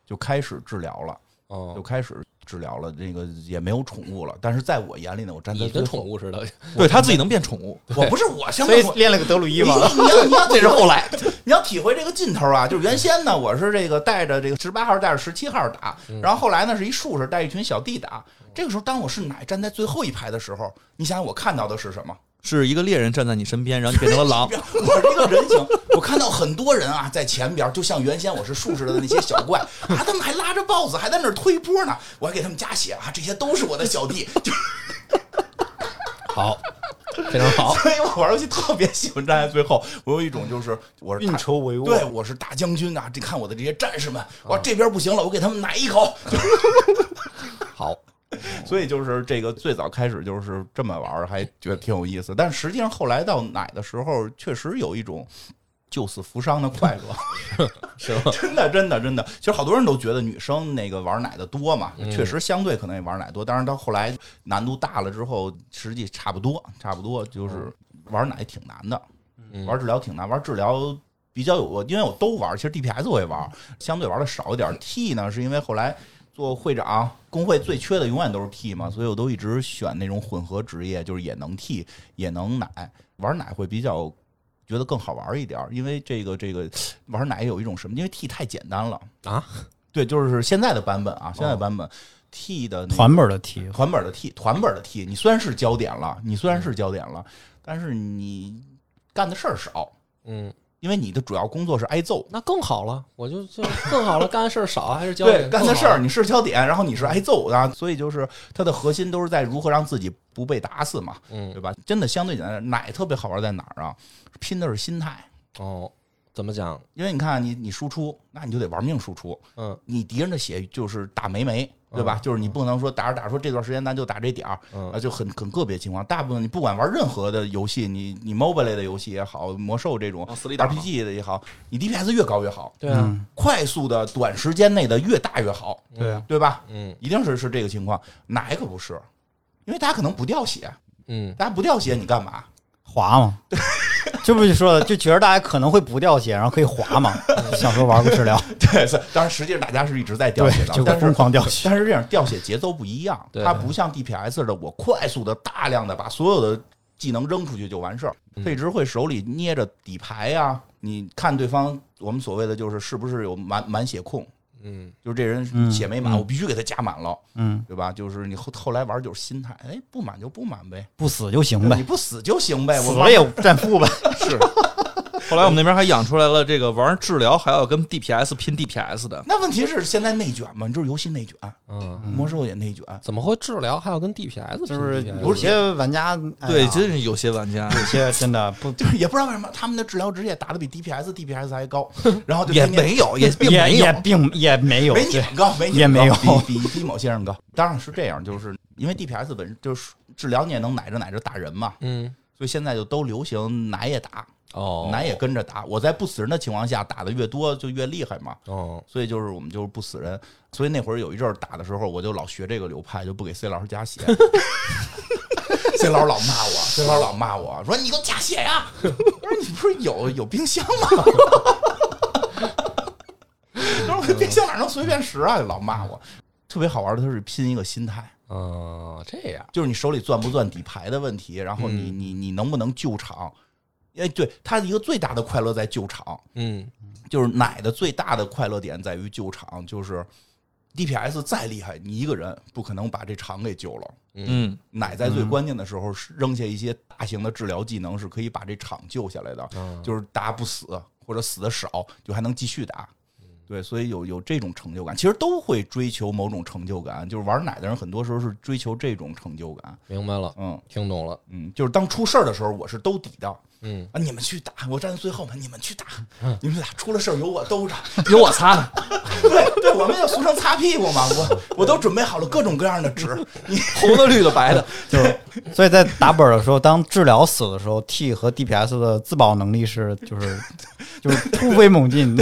就开始治疗了，哦就哦，开始治疗了。这个也没有宠物了，但是在我眼里呢，我站在你跟后宠物似的，对 他自己能变宠物，我不是我相所以当练了个德鲁伊你嘛。你要你要 这是后来。你要体会这个劲头啊，就是原先呢，我是这个带着这个十八号带着十七号打，然后后来呢是一术士带一群小弟打。这个时候，当我是奶站在最后一排的时候，你想想我看到的是什么？是一个猎人站在你身边，然后你变成了狼。我是一个人形，我看到很多人啊在前边，就像原先我是术士的那些小怪啊，他们还拉着豹子，还在那儿推波呢。我还给他们加血啊，这些都是我的小弟。就好，非常好。所以我玩游戏特别喜欢站在最后，我有一种就是我是运筹帷幄，对，我是大将军啊！这看我的这些战士们，我这边不行了，我给他们奶一口。好，所以就是这个最早开始就是这么玩儿，还觉得挺有意思。但实际上后来到奶的时候，确实有一种救死扶伤的快乐，是吧？真的，真的，真的。其实好多人都觉得女生那个玩奶的多嘛，确实相对可能也玩奶多。但是到后来难度大了之后，实际差不多，差不多就是玩奶挺难的，嗯玩治疗挺难，玩治疗。比较有我，因为我都玩，其实 DPS 我也玩，相对玩的少一点。T 呢，是因为后来做会长，工会最缺的永远都是 T 嘛，所以我都一直选那种混合职业，就是也能 T 也能奶，玩奶会比较觉得更好玩一点，因为这个这个玩奶有一种什么，因为 T 太简单了啊，对，就是现在的版本啊，现在版本 T 的团本的 T，团本的 T 团本的 T，你虽然是焦点了，你虽然是焦点了，但是你干的事儿少，嗯，因为你的主要工作是挨揍。那更好了，我就就更好了，干的事儿少还是焦对，点干的事儿你是焦点，然后你是挨揍的，所以就是它的核心都是在如何让自己不被打死嘛，嗯对吧？真的相对简单，奶特别好玩在哪儿啊？拼的是心态，哦，怎么讲？因为你看你你输出，那你就得玩命输出，嗯你敌人的血就是打没没，对吧？就是你不能说打着打着说这段时间咱就打这点儿，嗯啊，就很很个别情况。大部分你不管玩任何的游戏，你你 MOBA 类的游戏也好，魔兽这种 RPG 的也好，你 DPS 越高越好，对啊，嗯，快速的短时间内的越大越好，对啊，对吧？嗯一定是是这个情况。哪一个不是，因为大家可能不掉血，嗯，大家不掉血你干嘛？滑嘛，这不就说了，就觉得大家可能会不掉血，然后可以滑嘛，想说玩个治疗，对，是当然实际上大家是一直在掉血，的，就但是疯狂掉血，但是这样掉血节奏不一样，对。它不像 DPS 似的，我快速的大量的把所有的技能扔出去就完事儿。嗯。他一直会手里捏着底牌呀、你看对方我们所谓的就是是不是有满满血控，嗯。就是这人嗯血没满，嗯。我必须给他加满了，嗯，对吧？就是你后后来玩就是心态，哎，不满就不满呗，不死就行呗。你，不死就行呗，我死了也占负呗，是。后来我们那边还养出来了这个玩治疗还要跟 DPS 拼 DPS 的，那问题是现在内卷嘛？你知道游戏内卷，嗯，魔兽也内卷，怎么会治疗还要跟 DPS 拼就是有些玩家，哎对，呀真是有些玩家。有些真的不 就是也不知道为什么他们的治疗职业打的比 DPS DPS 还高，然后也没有，也 并也没有。也。并也没有，没你们高，没你也没有。们高比比比某些人高。当然是这样，就是因为 DPS 本身就是治疗，你也能奶着奶着打人嘛，嗯。所以现在就都流行奶也打，哦，男也跟着打。我在不死人的情况下打的越多就越厉害嘛，哦所以就是我们就是不死人。所以那会儿有一阵儿打的时候，我就老学这个流派，就不给 C 老师加血。C 老师老骂我，C 老师老骂我说：“你给我加血呀！” 我说：“你不是有有冰箱吗？”他说：“冰箱哪能随便使啊？”老骂我。特别好玩的，它是拼一个心态，嗯，这样，就是你手里攥不攥底牌的问题，然后你你你能不能救场？哎，对，他一个最大的快乐在救场，嗯就是奶的最大的快乐点在于救场，就是 DPS 再厉害，你一个人不可能把这场给救了。嗯，奶在最关键的时候扔下一些大型的治疗技能，是可以把这场救下来的，嗯就是大家不死或者死的少，就还能继续打。对，所以有有这种成就感，其实都会追求某种成就感。就是玩奶的人，很多时候是追求这种成就感。明白了，嗯听懂了，嗯，就是当出事儿的时候，我是兜底的。嗯，啊，你们去打，我站在最后面，你们去打，你们去打，出了事儿有我兜着。有我擦的，对对，我们就俗称擦屁股嘛，我我都准备好了各种各样的纸，你 红的、绿的、白的，就是，所以在打本的时候，当治疗死的时候，T 和 DPS 的自保能力是就是就是突飞猛进。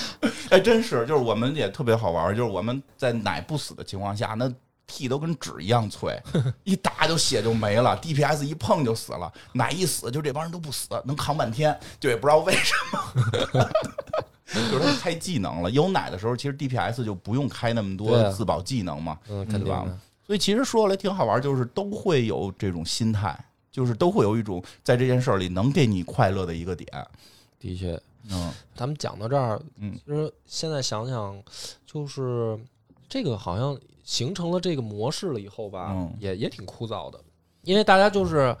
哎，真是，就是我们也特别好玩，就是我们在奶不死的情况下，那 T 都跟纸一样脆，一打就血就没了，DPS 一碰就死了，奶一死就这帮人都不死，能扛半天，就也不知道为什么。就是他们开技能了，有奶的时候，其实 DPS 就不用开那么多自保技能嘛，嗯，肯定对吧，所以其实说来挺好玩，就是都会有这种心态，就是都会有一种在这件事儿里能给你快乐的一个点。的确，嗯咱们讲到这儿，嗯其实现在想想，就是这个好像形成了这个模式了以后吧，嗯也也挺枯燥的。因为大家就是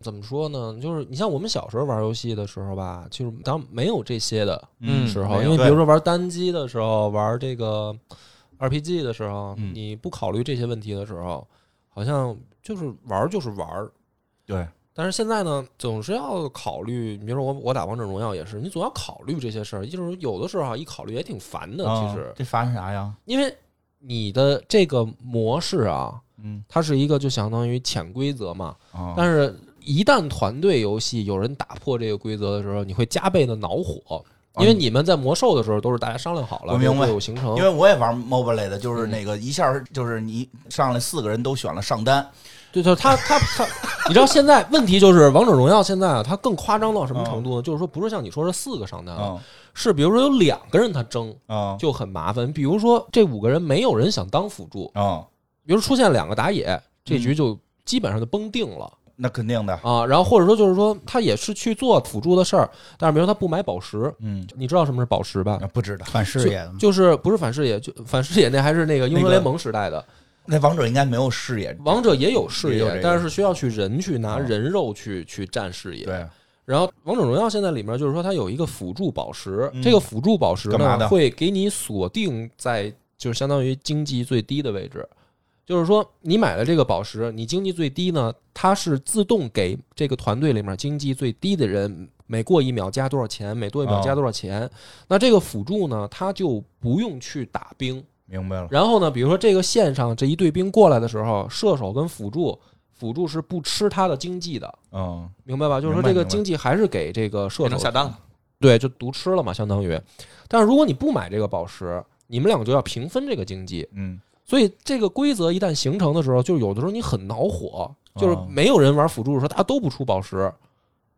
怎么说呢？就是你像我们小时候玩游戏的时候吧，就是当没有这些的嗯时候，因为比如说玩单机的时候，玩这个 RPG 的时候，嗯你不考虑这些问题的时候，好像就是玩就是玩。对，但是现在呢，总是要考虑，比如说我我打王者荣耀也是，你总要考虑这些事儿，就是有的时候啊，一考虑也挺烦的。啊其实，这烦啥呀？因为你的这个模式啊，嗯它是一个就相当于潜规则嘛，啊，但是，一旦团队游戏有人打破这个规则的时候，你会加倍的恼火，因为你们在魔兽的时候都是大家商量好了，我明白队伍形成因。为我也玩 MOBA 类的，就是嗯那个一下就是你上来四个人都选了上单，对，就是他他他，你知道现在问题就是王者荣耀现在啊，它更夸张到什么程度呢？就是说不是像你说的四个上单啊，嗯是比如说有两个人他争啊就很麻烦。比如说这五个人没有人想当辅助，啊，比如出现两个打野，这局就基本上就崩定了。那肯定的，啊，然后或者说就是说他也是去做辅助的事儿，但是比如说他不买宝石，嗯，你知道什么是宝石吧？啊不知道。反视野就是不是反视野，就反视野那还是那个英雄联盟时代的，那王者应该没有视野，王者也有视野但是需要去人去拿嗯人肉去去占视野。对，然后王者荣耀现在里面就是说它有一个辅助宝石，嗯这个辅助宝石呢会给你锁定在就是相当于经济最低的位置。就是说，你买了这个宝石，你经济最低呢，它是自动给这个团队里面经济最低的人每过一秒加多少钱，每多一秒哦加多少钱。那这个辅助呢，他就不用去打兵，明白了。然后呢，比如说这个线上这一队兵过来的时候，射手跟辅助，辅助是不吃他的经济的，嗯明白吧？就是说这个经济还是给这个射手下单了。对，就独吃了嘛，相当于。但是如果你不买这个宝石，你们两个就要平分这个经济。嗯所以这个规则一旦形成的时候，就有的时候你很恼火，就是哦没有人玩辅助的时候，大家都不出宝石，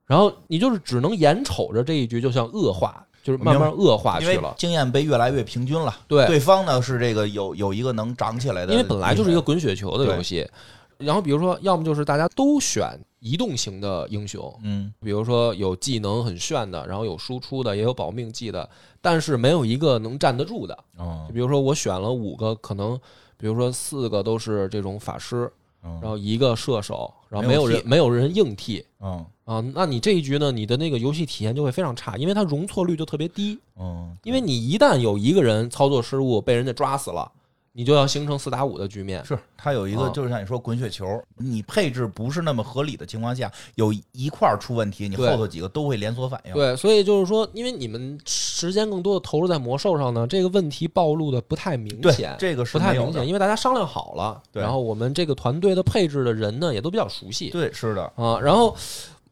然后你就是只能眼瞅着这一局就像恶化，就是慢慢恶化去了。经验被越来越平均了。对对方呢是这个有有一个能长起来的，因为本来就是一个滚雪球的游戏。然后比如说，要么就是大家都选移动型的英雄，嗯比如说有技能很炫的，然后有输出的，也有保命技的，但是没有一个能站得住的。哦就比如说我选了五个，可能比如说四个都是这种法师，嗯然后一个射手，然后没有人没有人硬替嗯。啊，那你这一局呢，你的那个游戏体验就会非常差，因为它容错率就特别低，嗯，因为你一旦有一个人操作失误被人家抓死了，你就要形成四打五的局面。是它有一个啊就是像你说滚雪球，你配置不是那么合理的情况下，有一块儿出问题，你后头几个都会连锁反应。对，所以就是说，因为你们时间更多的投入在魔兽上呢，这个问题暴露的不太明对显，这个是不太明显，因为大家商量好了，对然后我们这个团队的配置的人呢也都比较熟悉对，是的，啊，然后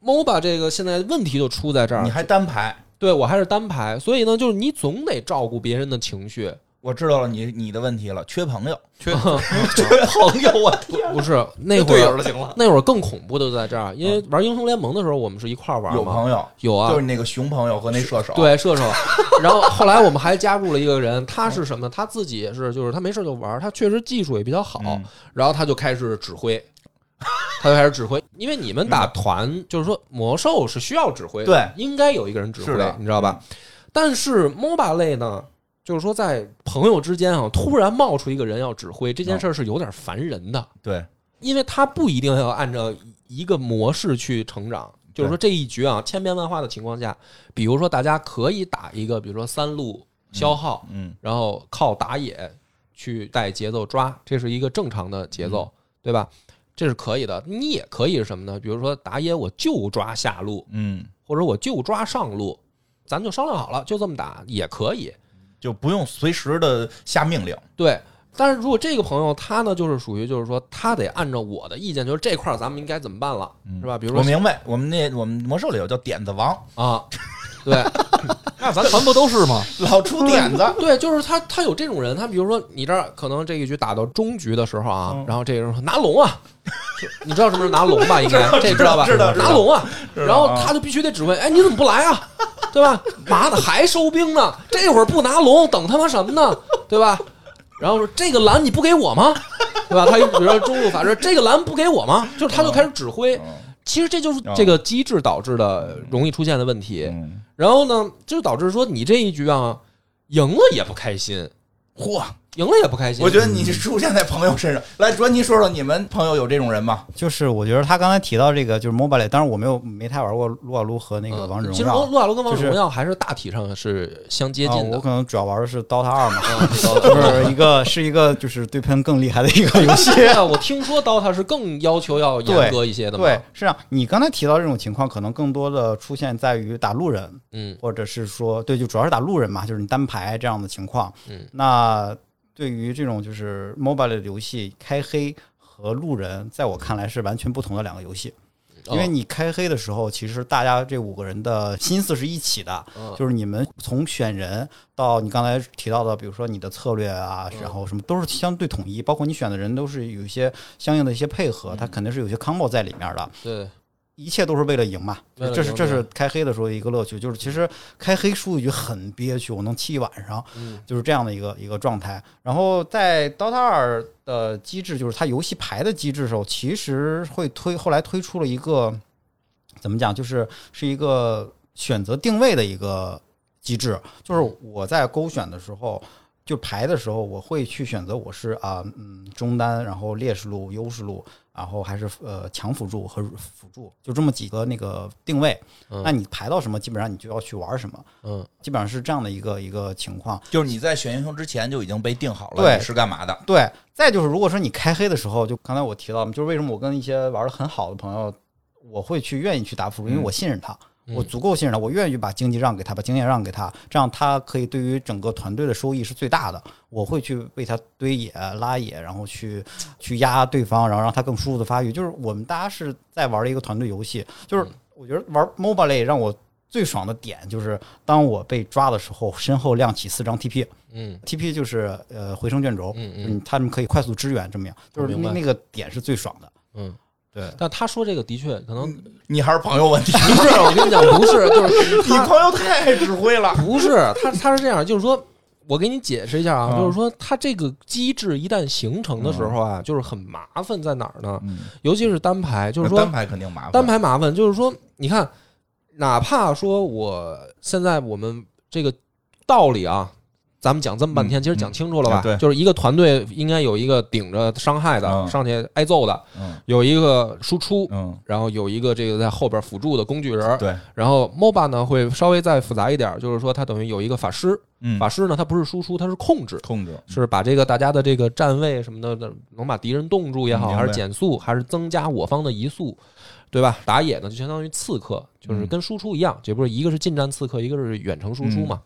MOBA 这个现在问题就出在这儿，你还单排。对我还是单排，所以呢，就是你总得照顾别人的情绪，我知道了你你的问题了，缺朋友，缺 缺朋友，我 天，不是那会儿就行了。那会儿更恐怖的就在这儿，因为玩英雄联盟的时候我们是一块儿玩，有朋友，有啊就是，那个熊朋友和那射手。，对射手，然后后来我们还加入了一个人，他是什么？他自己也是，就是他没事就玩，他确实技术也比较好，嗯然后他就开始指挥，他就开始指挥，因为你们打团，就是说魔兽是需要指挥的，对应该有一个人指挥，你知道吧？但是 MOBA 类呢，就是说在朋友之间啊，突然冒出一个人要指挥这件事儿是有点烦人的，对，因为他不一定要按照一个模式去成长。就是说这一局啊，千变万化的情况下，比如说大家可以打一个，比如说三路消耗，嗯然后靠打野去带节奏抓，这是一个正常的节奏，对吧？这是可以的。你也可以是什么呢？比如说打野我就抓下路，嗯，或者我就抓上路，咱就商量好了，就这么打也可以。就不用随时的下命令。对，但是如果这个朋友他呢，就是属于就是说他得按照我的意见，就是这块儿咱们应该怎么办了，是吧？比如说我明白，我们那我们魔兽里有叫点子王，啊，对，那咱团不都是吗？老出点子。对，就是他，他有这种人，他比如说你这儿可能这一局打到中局的时候啊，嗯然后这个人说拿龙啊，你知道什么是拿龙吧？应该这知道吧？知道拿龙啊，然后啊他就必须得指挥，哎，你怎么不来啊？对吧？妈的，还收兵呢，这会儿不拿龙，等他妈什么呢？对吧？然后说这个蓝你不给我吗？对吧？他比如说中路法师，这个蓝不给我吗？就是他就开始指挥。嗯其实这就是这个机制导致的容易出现的问题。嗯，然后呢，就导致说你这一局啊，赢了也不开心，嚯，赢了也不开心。我觉得你出现在朋友身上，来，卓尼说说你们朋友有这种人吗？就是我觉得他刚才提到这个就是 mobile，当然我没有没太玩过撸啊撸和那个嗯王者荣耀其实耀。撸啊撸跟王者荣耀还是大体上是相接啊近的我。可能主要玩的是 DOTA 二嘛，嗯就是一个是一个就是对喷更厉害的一个游戏。对啊，我听说 DOTA 是更要求要严格一些的嘛。对，是这样。你刚才提到这种情况，可能更多的出现在于打路人，嗯或者是说，对，就主要是打路人嘛，就是你单排这样的情况。嗯，那对于这种就是 mobile 的游戏，开黑和路人，在我看来是完全不同的两个游戏。因为哦你开黑的时候，其实大家这五个人的心思是一起的，嗯 就是你们从选人到你刚才提到的，比如说你的策略啊，嗯然后什么都是相对统一，包括你选的人都是有一些相应的一些配合，嗯它肯定是有些 combo 在里面的。对，一切都是为了赢嘛，这是这是开黑的时候的一个乐趣，就是其实开黑输一局很憋屈，我能气一晚上，嗯就是这样的一个一个状态。然后在 DOTA 二的机制，就是它游戏牌的机制的时候，其实会推后来推出了一个怎么讲，就是是一个选择定位的一个机制，就是我在勾选的时候。就排的时候，我会去选择我是啊嗯中单，然后劣势路、优势路，然后还是呃强辅助和辅助，就这么几个那个定位。嗯那你排到什么，基本上你就要去玩什么，嗯基本上是这样的一个一个情况。就是你在选英雄之前就已经被定好了，对你是干嘛的？对，再就是如果说你开黑的时候，就刚才我提到，就是为什么我跟一些玩的很好的朋友，我会去愿意去打辅助，因为我信任他。嗯我足够信任他，我愿意把经济让给他，把经验让给他，这样他可以对于整个团队的收益是最大的。我会去为他堆野、拉野，然后去去压对方，然后让他更舒服的发育。就是我们大家是在玩的一个团队游戏。就是我觉得玩 MOBA 类让我最爽的点，就是当我被抓的时候，身后亮起四张 TP。嗯 TP 就是呃回声卷轴，嗯他们可以快速支援，这么样，就是我明那个点是最爽的。嗯。对，但他说这个的确可能你还是朋友问题，不是，我跟你讲，不是，就是你朋友太指挥了。不是他，他是这样，就是说，我给你解释一下啊，嗯就是说，他这个机制一旦形成的时候啊，就是很麻烦在哪儿呢？嗯，尤其是单排，就是说单排肯定麻烦，单排麻烦，就是说，你看，哪怕说我现在我们这个道理啊。咱们讲这么半天，嗯其实讲清楚了吧？嗯对。就是一个团队应该有一个顶着伤害的，嗯。上去挨揍的，嗯。有一个输出，嗯，然后有一个这个在后边辅助的工具人，对，然后 MOBA 呢会稍微再复杂一点，就是说它等于有一个法师，嗯，法师呢它不是输出，它是控制，控制。是把这个大家的这个站位什么的，能把敌人冻住也好，还是减速，还是增加我方的移速，对吧？打野呢就相当于刺客，就是跟输出一样，这不是一个是近战刺客，一个是远程输出嘛。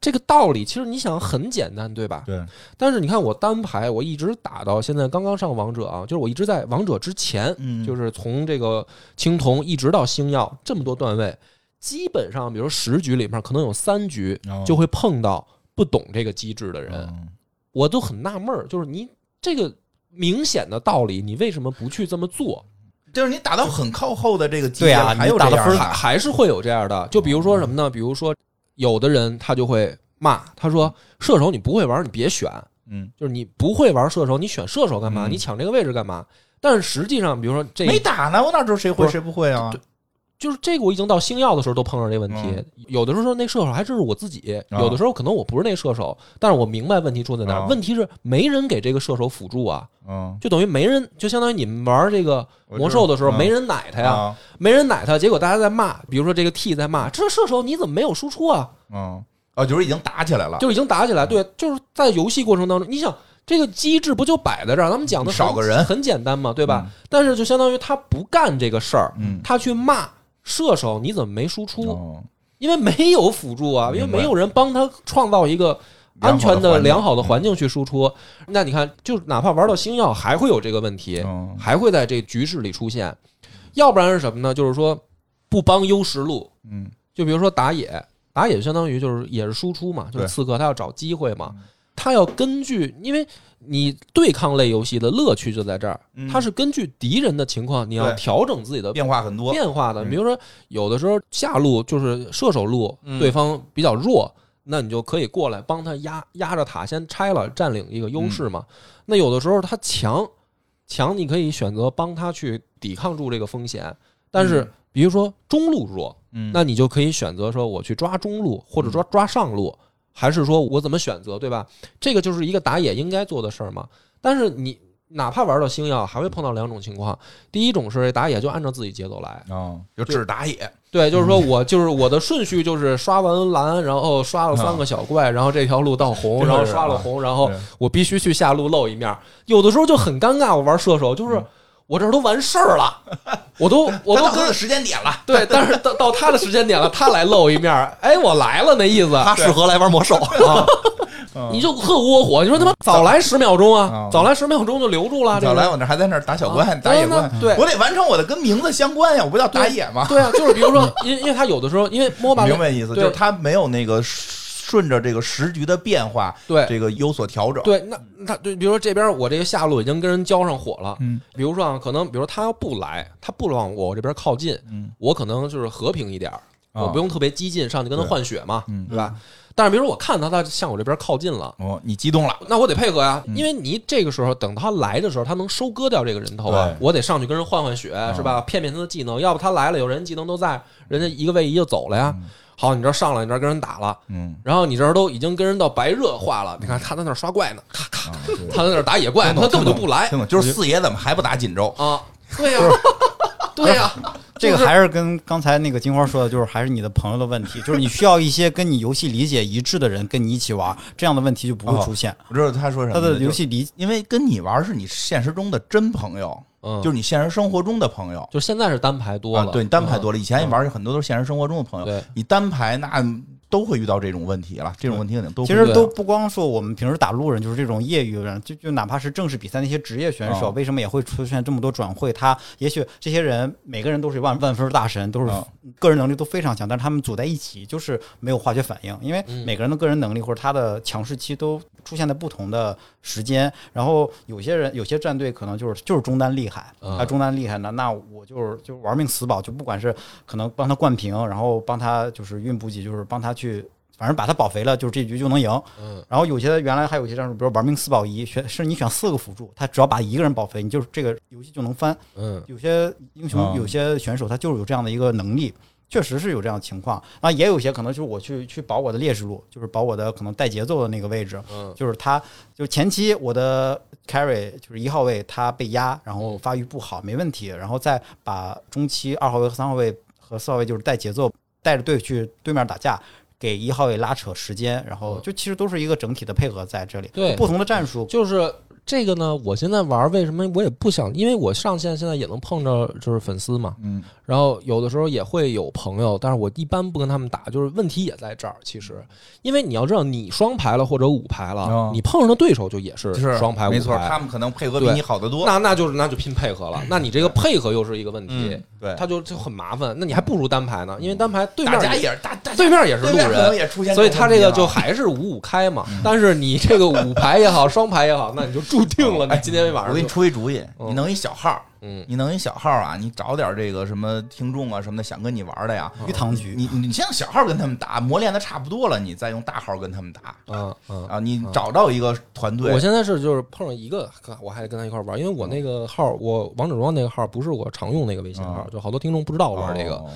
这个道理其实你想很简单，对吧？对，但是你看我单排，我一直打到现在刚刚上王者啊，就是我一直在王者之前，嗯。就是从这个青铜一直到星耀这么多段位，基本上比如十局里面可能有三局哦。就会碰到不懂这个机制的人，嗯我都很纳闷儿，就是你这个明显的道理，你为什么不去这么做？就是你打到很靠后的这个级别对啊了还有你打的分还是会有这样的，就比如说什么呢？比如说有的人他就会骂，他说射手你不会玩，你别选，嗯，就是你不会玩射手，你选射手干嘛？嗯你抢这个位置干嘛？但是实际上，比如说这没打呢，我哪知道谁会谁不会啊？就是这个，我已经到星耀的时候都碰上这问题。嗯有的时候说那射手还真是我自己，啊有的时候可能我不是那射手，但是我明白问题出在哪儿。啊问题是没人给这个射手辅助啊，嗯，就等于没人，就相当于你们玩这个魔兽的时候没人奶他呀，啊没人奶他，结果大家在骂，比如说这个 T 在骂这射手你怎么没有输出啊？嗯哦，就是已经打起来了，就已经打起来，对，就是在游戏过程当中，你想。这个机制不就摆在这儿？咱们讲的很少个人很简单嘛，对吧？但是就相当于他不干这个事儿，嗯，他去骂射手，你怎么没输出？哦因为没有辅助啊，因为没有人帮他创造一个安全的、良好的环境去输出。那你看，就哪怕玩到星耀，还会有这个问题，嗯还会在这局势里出现。要不然是什么呢？就是说不帮优势路，嗯就比如说打野，打野相当于就是也是输出嘛，就是刺客他要找机会嘛，他要根据，因为你对抗类游戏的乐趣就在这儿，嗯。它是根据敌人的情况，你要调整自己的变化很多，变化的。嗯。比如说，有的时候下路就是射手路，嗯。对方比较弱，那你就可以过来帮他压压着塔先拆了，占领一个优势嘛。嗯。那有的时候他强，强你可以选择帮他去抵抗住这个风险，但是嗯。比如说中路弱，嗯，那你就可以选择说我去抓中路或者抓抓上路。还是说我怎么选择，对吧？这个就是一个打野应该做的事儿嘛。但是你哪怕玩到星耀，还会碰到两种情况。第一种是打野就按照自己节奏来，哦，就只打野，对，就是说我就是我的顺序就是刷完蓝，然后刷了三个小怪，然后这条路到红，然后刷了红，然后我必须去下路露一面。有的时候就很尴尬，我玩射手就是我这儿都完事儿了，我都 我都跟他的时间点了，对，但是到到他的时间点了，他来露一面儿，哎，我来了那意思。他适合来玩魔兽。啊，你就特窝火，你说他妈早来十秒钟啊嗯，早来十秒钟就留住了。早来我那还在那儿打小怪，打野怪，对我得完成我的跟名字相关呀，我不叫打野吗？对啊，就是比如说，因因为他有的时候，因为 MOBA 明白意思，对就是他没有那个顺着这个时局的变化，对这个有所调整。对，那那对，比如说这边我这个下路已经跟人交上火了，嗯，比如说啊，可能比如说他要不来，他不往我这边靠近，嗯，我可能就是和平一点我不用特别激进上去跟他换血嘛，嗯对吧？但是比如说我看到他向我这边靠近了。哦，你激动了，那我得配合呀，嗯因为你这个时候等他来的时候，他能收割掉这个人头啊，我得上去跟人换换血，是吧？骗骗他的技能，要不他来了，有人技能都在，人家一个位移就走了呀。好，你这上来，你这跟人打了，嗯，然后你这都已经跟人到白热化了，你看他在那儿刷怪呢，咔咔，他在那儿打野怪，他根本就不来？就是四爷怎么还不打锦州？啊！对呀，对呀，这个还是跟刚才那个金花说的，就是还是你的朋友的问题，就是你需要一些跟你游戏理解一致的人跟你一起玩，这样的问题就不会出现。我知道他说什么他，的游戏理因为跟你玩是你现实中的真朋友，嗯，就是你现实生活中的朋友。就现在是单排多了，啊，对你单排多了，以前你嗯。玩很多都是现实生活中的朋友，对。你单排那都会遇到这种问题了，这种问题肯定都其实都不光说我们平时打路人，就是这种业余人，就就哪怕是正式比赛那些职业选手，哦为什么也会出现这么多转会？他也许这些人每个人都是万万分大神，都是哦个人能力都非常强，但是他们组在一起就是没有化学反应，因为嗯每个人的个人能力或者他的强势期都出现在不同的时间。然后有些人有些战队可能就是就是中单厉害，嗯他中单厉害呢，那我就是就玩命死保，就不管是可能帮他灌瓶，然后帮他就是运补给，就是帮他去。反正把他保肥了，就是这局就能赢。嗯，然后有些原来还有一些战术，比如玩命四保一，选是你选四个辅助，他只要把一个人保肥，你就是这个游戏就能翻。嗯有些英雄、啊有些选手他就是有这样的一个能力，确实是有这样的情况。啊，也有些可能就是我去去保我的劣势路，就是保我的可能带节奏的那个位置，嗯就是他就是前期我的 carry 就是一号位他被压，然后发育不好没问题，然后再把中期二号位和三号位和四号位就是带节奏带着队去对面打架。给一号位拉扯时间，然后嗯就其实都是一个整体的配合在这里。对不同的战术，就是这个呢，我现在玩为什么我也不想，因为我上线现在也能碰着就是粉丝嘛，嗯然后有的时候也会有朋友，但是我一般不跟他们打，就是问题也在这儿。其实，因为你要知道，你双排了或者五排了，哦你碰上的对手就也是是双排五没错，排他们可能配合比你好得多。那那就是那就拼配合了。那你这个配合又是一个问题嗯，对，他就就很麻烦。那你还不如单排呢，因为单排对面也也是大大对面也是路人。也出现所以他这个就还是五五开嘛，但是你这个五排也好，双排也好，那你就注定了，你今天晚上我给你出一主意，嗯你弄一小号，嗯你弄一小号啊，你找点这个什么听众啊什么的想跟你玩的呀，鱼塘局，你你先用小号跟他们打，磨练的差不多了，你再用大号跟他们打嗯嗯。啊。你找到一个团队，我现在是就是碰上一个，我还得跟他一块玩，因为我那个号，我王者荣耀那个号不是我常用那个微信号，哦就好多听众不知道我玩这个。哦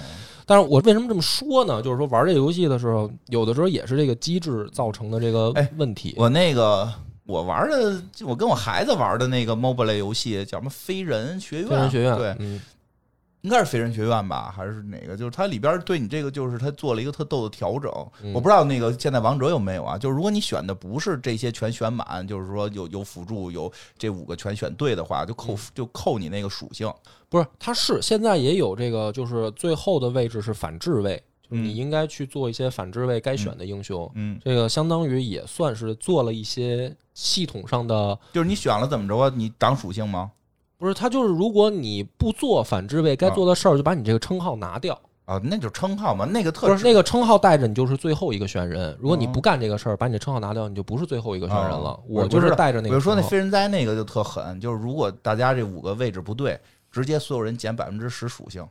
但是我为什么这么说呢？就是说玩这个游戏的时候，有的时候也是这个机制造成的这个哎问题。我那个我玩的，我跟我孩子玩的那个 MOBA 类游戏叫什么《飞人学院》？飞人学院，对，嗯，应该是飞人学院吧，还是哪个？就是它里边对你这个，就是它做了一个特逗的调整。嗯我不知道那个现在王者有没有啊？就是如果你选的不是这些全选满，就是说有有辅助，有这五个全选对的话，就扣就扣你那个属性。不是，它是现在也有这个，就是最后的位置是反制位，就是你嗯应该去做一些反制位该选的英雄。嗯，这个相当于也算是做了一些系统上的，就是你选了怎么着啊？你涨属性吗？不是，他就是如果你不做反制位该做的事儿，就把你这个称号拿掉。啊，那就是称号嘛，那个特不是那个称号带着你就是最后一个选人，如果你哦不干这个事儿，把你的称号拿掉，你就不是最后一个选人了。哦我就是带着那个比如。说那非人哉那个就特狠，就是如果大家这五个位置不对，直接所有人减百分之十属性，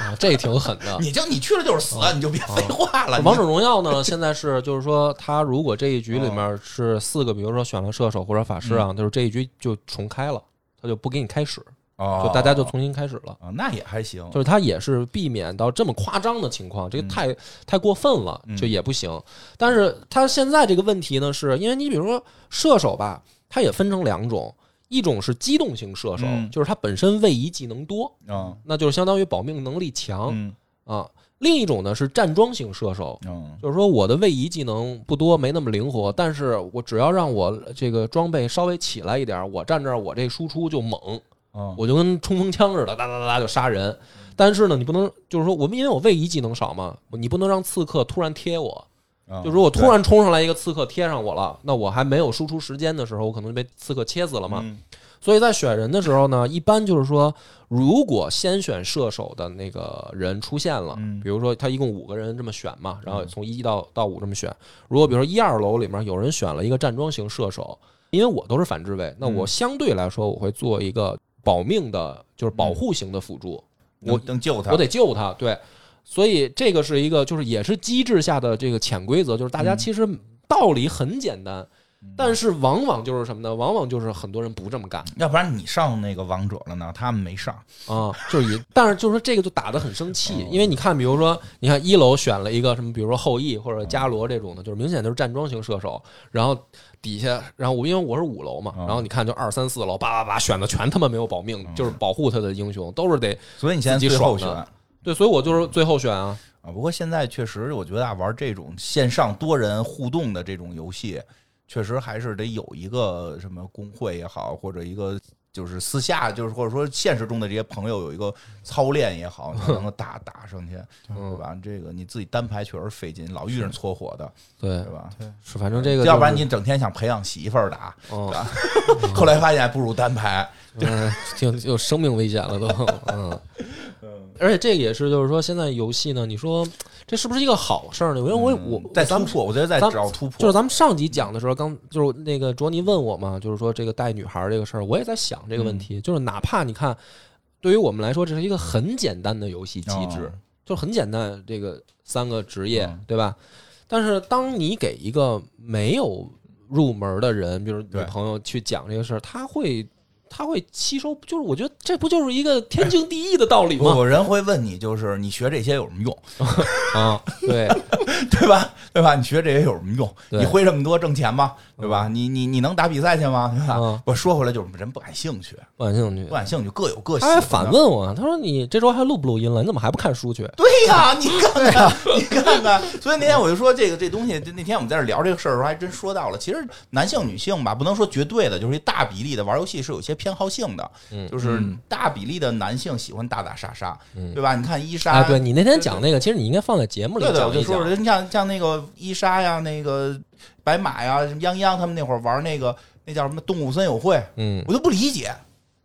啊，这挺狠的。你就你去了就是死，你就别废话了。王者荣耀呢，现在是就是说，他如果这一局里面是四个，比如说选了射手或者法师啊，就是这一局就重开了，他就不给你开始。哦，就大家就重新开始了。啊，那也还行，就是他也是避免到这么夸张的情况，这个太、太过分了，嗯就也不行。但是他现在这个问题呢，是因为你比如说射手吧，他也分成两种，一种是机动型射手，嗯就是他本身位移技能多，嗯那就是相当于保命能力强、嗯啊。另一种呢是站桩型射手，嗯就是说我的位移技能不多，没那么灵活，但是我只要让我这个装备稍微起来一点，我站这儿我这输出就猛，嗯，我就跟冲锋枪似的，哒哒哒哒就杀人。但是呢，你不能就是说我们因为我位移技能少嘛，你不能让刺客突然贴我。嗯就如果突然冲上来一个刺客贴上我了，那我还没有输出时间的时候，我可能就被刺客切死了嘛。嗯。所以在选人的时候呢，一般就是说，如果先选射手的那个人出现了，嗯。比如说他一共五个人这么选嘛，然后从一到到五这么选。如果比如说一二楼里面有人选了一个站桩型射手，因为我都是反制位，那我相对来说我会做一个保命的，就是保护型的辅助。我能能救他，我得救他，对，所以这个是一个就是也是机制下的这个潜规则，就是大家嗯其实道理很简单，但是往往就是什么呢？往往就是很多人不这么干要不然你上那个王者了呢，他们没上，啊，就是也，但是就是说这个就打得很生哦气，因为你看，比如说你看一楼选了一个什么，比如说后羿或者伽罗这种的，就是明显就是站桩型射手，然后。底下，然后我因为我是五楼嘛，嗯然后你看就二三四楼，叭叭叭选的全他妈没有保命，就是保护他的英雄都是得所以你现在最后选对，所以我就是最后选啊，啊。不过现在确实，我觉得啊，玩这种线上多人互动的这种游戏，确实还是得有一个什么工会也好，或者一个就是私下，就是或者说现实中的这些朋友有一个操练也好，才能够 打打上去，对吧？这个你自己单排确实费劲，老遇上搓火的，对对，吧？是反正这个、要不然你整天想培养媳妇儿打，哦，后来发现不如单排。嗯，就有生命危险了都，嗯。而且这个也是，就是说，现在游戏呢，你说这是不是一个好事儿呢？因为我我嗯在突破，我觉得在咱找突破，就是咱们上集讲的时候，刚就是那个卓尼问我嘛，就是说这个带女孩儿这个事儿，我也在想这个问嗯题，就是哪怕你看，对于我们来说，这是一个很简单的游戏机制，哦就很简单，这个三个职业，嗯对吧？但是当你给一个没有入门的人，比如女朋友去讲这个事儿，他会他会吸收，就是我觉得这不就是一个天经地义的道理吗？有人会问你，就是你学这些有什么用，啊，对，对吧？对吧？你学这些有什么用？你会这么多挣钱吗？对吧？你你你能打比赛去吗？对吧？嗯我说回来就是人不感兴趣，不感兴趣不。感兴趣，各有各喜他还欢。反问我，他说：“你这周还录不录音了？你怎么还不看书去对呀、你看看，你看看。所以那天我就说这个这东西，那天我们在这聊这个事儿的时候，还真说到了。其实男性女性吧，不能说绝对的，就是一大比例的玩游戏是有些偏好性的，嗯就是嗯大比例的男性喜欢打打杀杀，嗯对吧？你看伊？”莎，啊，对你那天讲那个，其实你应该放在节目里对对，我就讲一讲。说你像像那个伊莎呀，那个白马呀，什么泱泱他们那会儿玩那个那叫什么动物森友会，嗯，我就不理解，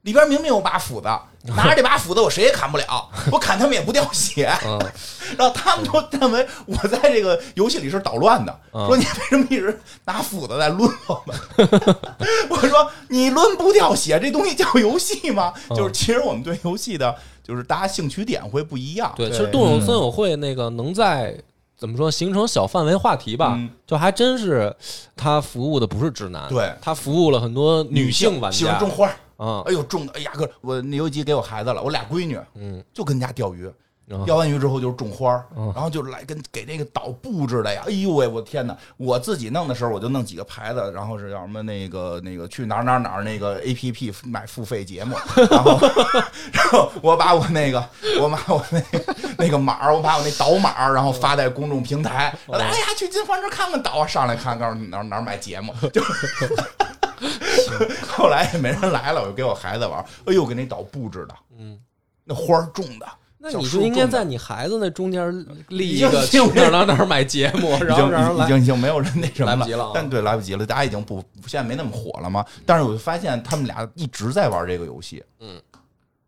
里边明明有把斧子，拿着这把斧子我谁也砍不了，我砍他们也不掉血，嗯。然后他们就认为我在这个游戏里是捣乱的，嗯。说你为什么一直拿斧子在抡我们？我说你抡不掉血，这东西叫游戏吗？嗯。就是其实我们对游戏的，就是大家兴趣点会不一样。对，其实动物森友会那个能在怎么说形成小范围话题吧，嗯。就还真是他服务的不是直男，对。他服务了很多女性玩家。喜欢种花哎呦种的，哎呀哥，我那有一集给我孩子了，我俩闺女嗯，就跟家钓鱼，啊钓完鱼之后就是种花然后就来跟给那个岛布置的呀，哎呦喂，我天哪！我自己弄的时候我就弄几个牌子，然后是叫什么那个那个去哪儿哪儿哪儿那个 A P P 买付费节目，然后 然后我把我那个我把我那个那个码儿，我把我那岛码儿，然后发在公众平台，嗯哎呀去金环这看看岛啊，上来看告诉你哪儿哪儿买节目，就。后来也没人来了，我就给我孩子玩，哎呦，给那岛布置的，嗯，那花儿种的，那你就应该在你孩子那中间立一个去哪儿哪儿哪儿买节目，已然后让人经已。经已经没有人那什么来不及了啊。但对来不及了，大家已经不现在没那么火了嘛。但是我就发现他们俩一直在玩这个游戏，嗯，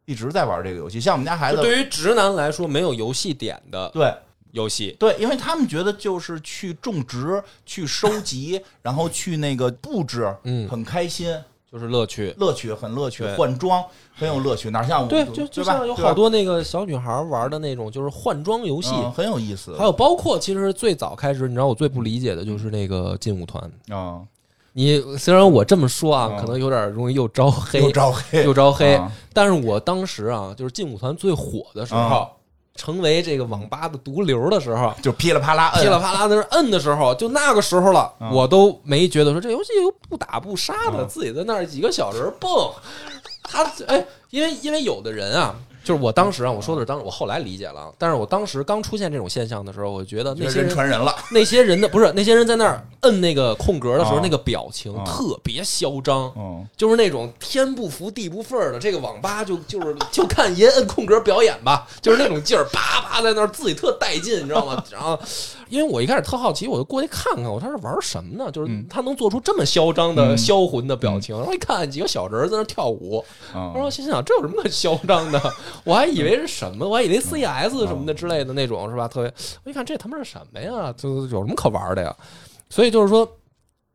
一直在玩这个游戏。像我们家孩子，对于直男来说，没有游戏点的对游戏，对，因为他们觉得就是去种植、去收集，然后去那个布置，嗯。很开心，就是乐趣。乐趣很乐趣，换装很有乐趣。哪像我对，就就像有好多那个小女孩玩的那种，就是换装游戏，嗯很有意思。还有包括其实最早开始，你知道我最不理解的就是那个劲舞团。啊，你虽然我这么说啊，嗯。可能有点容易又招黑，又招黑，又招黑，啊但是我当时啊，就是劲舞团最火的时候，啊成为这个网吧的毒瘤的时候，就噼里啪啦摁噼里啪啦在那摁的时候，就那个时候了，嗯我都没觉得说这游戏又不打不杀的，嗯自己在那儿几个小人蹦，他哎，因为因为有的人啊。就是我当时啊，我说的是当时，我后来理解了。但是我当时刚出现这种现象的时候，我觉得那些人人传人了，那些人的不是那些人在那儿摁那个空格的时候，啊那个表情啊特别嚣张，嗯，就是那种天不服地不忿儿的。这个网吧就就是就看爷摁空格表演吧，就是那种劲儿，叭叭在那儿自己特带劲，你知道吗？然后，因为我一开始特好奇，我就过去看看，我说他是玩什么呢？就是嗯他能做出这么嚣张的、嗯销魂的表情。然后一看几个小人儿在那跳舞，嗯我说心想这有什么可嚣张的？我还以为是什么，我还以为 CS 什么的之类的那种是吧？特别，我一看这他妈是什么呀？就有什么可玩的呀？所以就是说，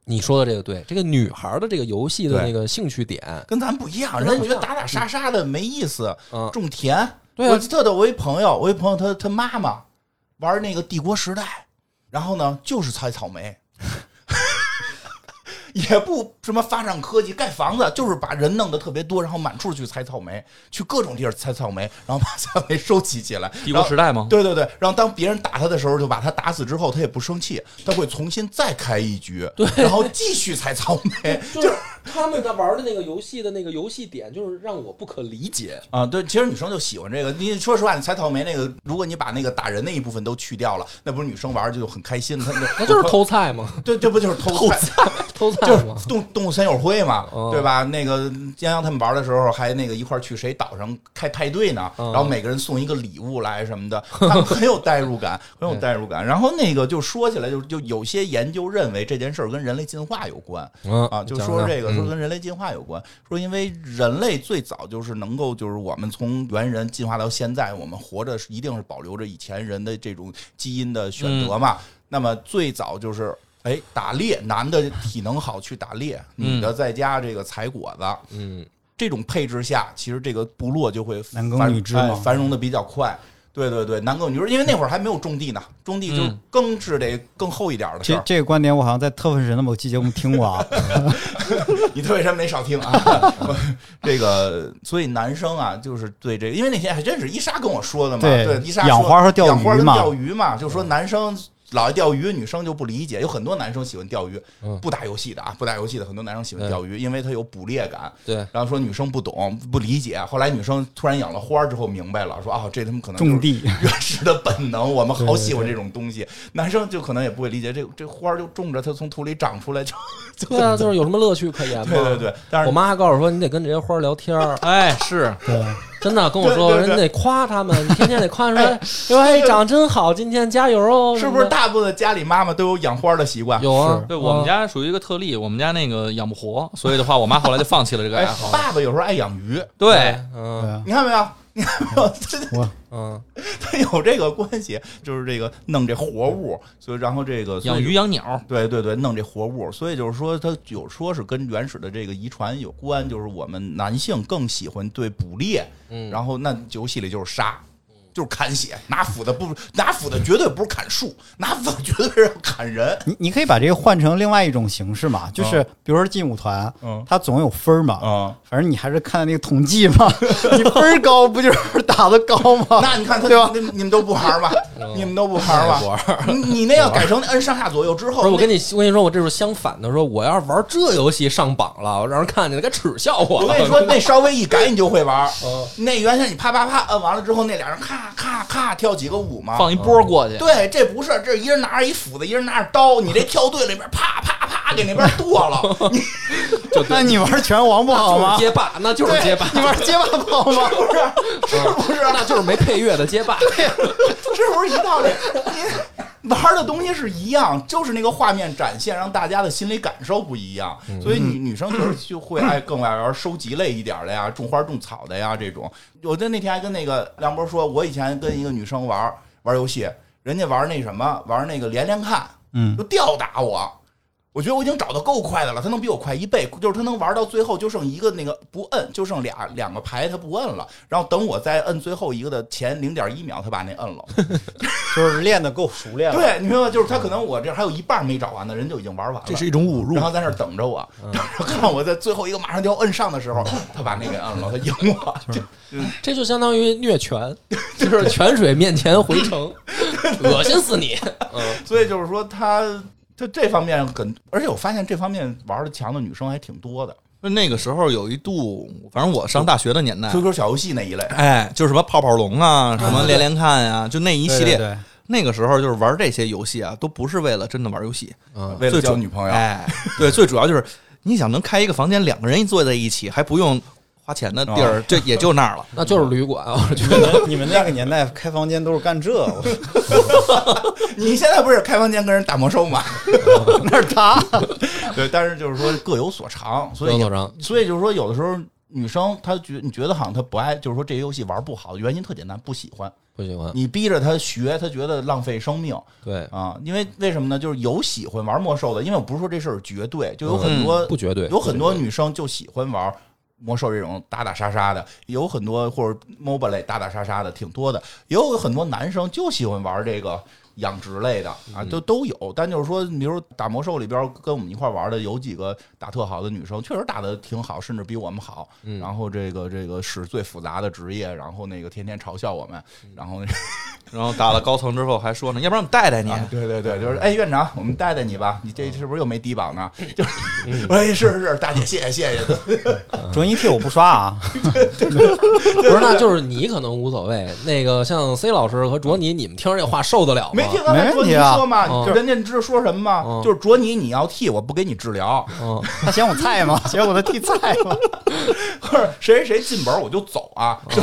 你说的这个对，这个女孩的这个游戏的那个兴趣点，跟咱不一样，跟咱不一样人家觉得打打杀杀的没意思，嗯，种田。对啊我特逗，我一朋友，我一朋友他他妈妈玩那个帝国时代，然后呢就是采草莓。也不什么发展科技盖房子，就是把人弄得特别多，然后满处去采草莓，去各种地儿采草莓，然后把草莓收集起来。帝国时代吗？对对对，然后当别人打他的时候，就把他打死之后，他也不生气，他会重新再开一局，对，然后继续采草莓。就是他们在玩的那个游戏的那个游戏点，就是让我不可理解。啊，对，其实女生就喜欢这个。你说实话，你采草莓那个，如果你把那个打人那一部分都去掉了，那不是女生玩就很开心？她 那就是偷菜嘛，对，这不就是偷菜？偷菜 就是。动动物森友会嘛，嗯对吧？那个江阳他们玩的时候，还那个一块儿去谁岛上开派对呢，嗯然后每个人送一个礼物来什么的，他们很有代入感，很有代入感。然后那个就说起来，就就有些研究认为这件事儿跟人类进化有关。嗯啊，就说这个说嗯跟人类进化有关，说因为人类最早就是能够就是我们从猿人进化到现在，我们活着是一定是保留着以前人的这种基因的选择嘛。那么最早就是。哎，打猎，男的体能好去打猎，女的在家这个采果子，嗯，这种配置下，其实这个部落就会男耕繁女织嘛哎繁荣的比较快。对对对，男耕女织，因为那会儿还没有种地呢，种地就嗯耕是得更厚一点的事儿。这这个观点我好像在特分神的某期节目听过啊。你特别神没少听啊。这个，所以男生啊，就是对这个，因为那天还真是伊莎跟我说的嘛，对对，伊莎说养花和钓鱼养花跟嘛钓鱼嘛，就说男生。老爱钓鱼，女生就不理解。有很多男生喜欢钓鱼，嗯不打游戏的啊，不打游戏的很多男生喜欢钓鱼，因为他有捕猎感。对，然后说女生不懂不理解，后来女生突然养了花之后明白了，说啊，这他们可能是种地，原始的本能，我们好喜欢这种东西。男生就可能也不会理解，这这花儿就种着，它从土里长出来就就 对啊，就是有什么乐趣可言吗？对对对。但是我妈还告诉我说，你得跟这些花儿聊天儿，哎，是对，真的跟我说，人得夸他们，天天得夸 说，哎说哎长真好，今天加油哦，是不是大部分家里妈妈都有养花的习惯？有啊？对我们啊家属于一个特例，我们家那个养不活，所以的话，我妈后来就放弃了这个哎爱好。，爸爸有时候爱养鱼，对，你看没有？你看没有？这我嗯，它有这个关系，就是这个弄这活物，所以然后这个养鱼养鸟，对对对，弄这活物，所以就是说，它有说是跟原始的这个遗传有关，就是我们男性更喜欢对捕猎，嗯然后那游戏里就是杀。就是砍血，拿斧子不拿斧子绝对不是砍树，拿斧子绝对是要砍人。你你可以把这个换成另外一种形式嘛，就是比如说劲舞团，嗯它总有分儿嘛，啊，反正你还是看那个统计嘛，你分儿高不就是打的高吗？那你看他对吧那你们都不玩吧？你们都不玩吧？玩你你那要改成摁上下左右之后，不是我跟你你我跟你说，我这是相反的，说我要是玩这游戏上榜了，我让人看见了该耻笑我了。我跟你说，那稍微一改你就会玩。嗯那原先你啪啪啪摁完了之后，那俩人咔咔咔跳几个舞嘛。放一波过去。对，这不是，这一人拿着一斧子，一人拿着刀，你这跳队里边啪啪啪给那边剁了，你那你玩拳王不好吗？街霸，那就是街霸，你玩街霸不好吗？不 是不是？那就是没配乐的街霸。是不是一道理？你玩的东西是一样，就是那个画面展现，让大家的心理感受不一样。所以女女生就是就会爱更爱玩收集类一点的呀，种花种草的呀这种。我在那天还跟那个梁博说，我以前跟一个女生玩玩游戏，人家玩那什么，玩那个连连看，嗯就吊打我。我觉得我已经找的够快的了，他能比我快一倍，就是他能玩到最后就剩一个那个不摁，就剩俩两个牌他不摁了，然后等我再摁最后一个的前零点一秒，他把那摁了。就是练的够熟练了。对，你明白吗？就是他可能我这还有一半没找完呢，人就已经玩完了。这是一种侮辱然。后在那等着我，然后看我在最后一个马上就要摁上的时候，他把那个摁了，他赢我。就这就相当于虐拳，就是泉水面前回城，恶心死你！嗯，所以就是说他他这方面很，而且我发现这方面玩的强的女生还挺多的就那个时候有一度，反正我上大学的年代，，QQ 小游戏那一类。哎，就是什么泡泡龙啊，什么连连看呀、就那一系列。对对那个时候就是玩这些游戏啊，都不是为了真的玩游戏，嗯为了交女朋友，哎，对，最主要就是你想能开一个房间，两个人一坐在一起，还不用花钱的地儿，这也就那儿了。那就是旅馆，我觉得。你们那个年代开房间都是干这，我 你现在不是开房间跟人打魔兽吗？那是他。对，但是就是说各有所长，所以所以就是说有的时候女生她觉你觉得好像她不爱，就是说这个游戏玩不好，原因特简单，不喜欢。不喜欢，你逼着她学，她觉得浪费生命对，啊。因为为什么呢？就是有喜欢玩魔兽的，因为我不是说这事儿绝对，就有很多、嗯不绝对，有很多女生就喜欢玩魔兽这种打打杀杀的，有很多或者 MOBA 类打打杀杀的挺多的，也有很多男生就喜欢玩这个养殖类的啊，嗯都都有。但就是说，比如打魔兽里边跟我们一块玩的有几个打特好的女生，确实打的挺好，甚至比我们好。嗯然后这个这个是最复杂的职业，然后那个天天嘲笑我们，嗯然后那 然后打了高层之后还说呢，要不然我们带带你。啊，对对对，就是哎，院长，我们带带你吧，你这是不是又没低保呢？就是，嗯 哎，是是是，大姐，谢谢谢谢。卓一替我不刷啊，不是，那就是你可能无所谓。那个像 C 老师和卓尼，你们听着这话受得了吗？没听刚才卓尼没问题啊说嘛？嗯就人家知道说什么吗？嗯就是卓尼，你要替我不给你治疗，嗯，他嫌我菜吗？嫌我的替菜吗？或者谁谁谁进本我就走啊，就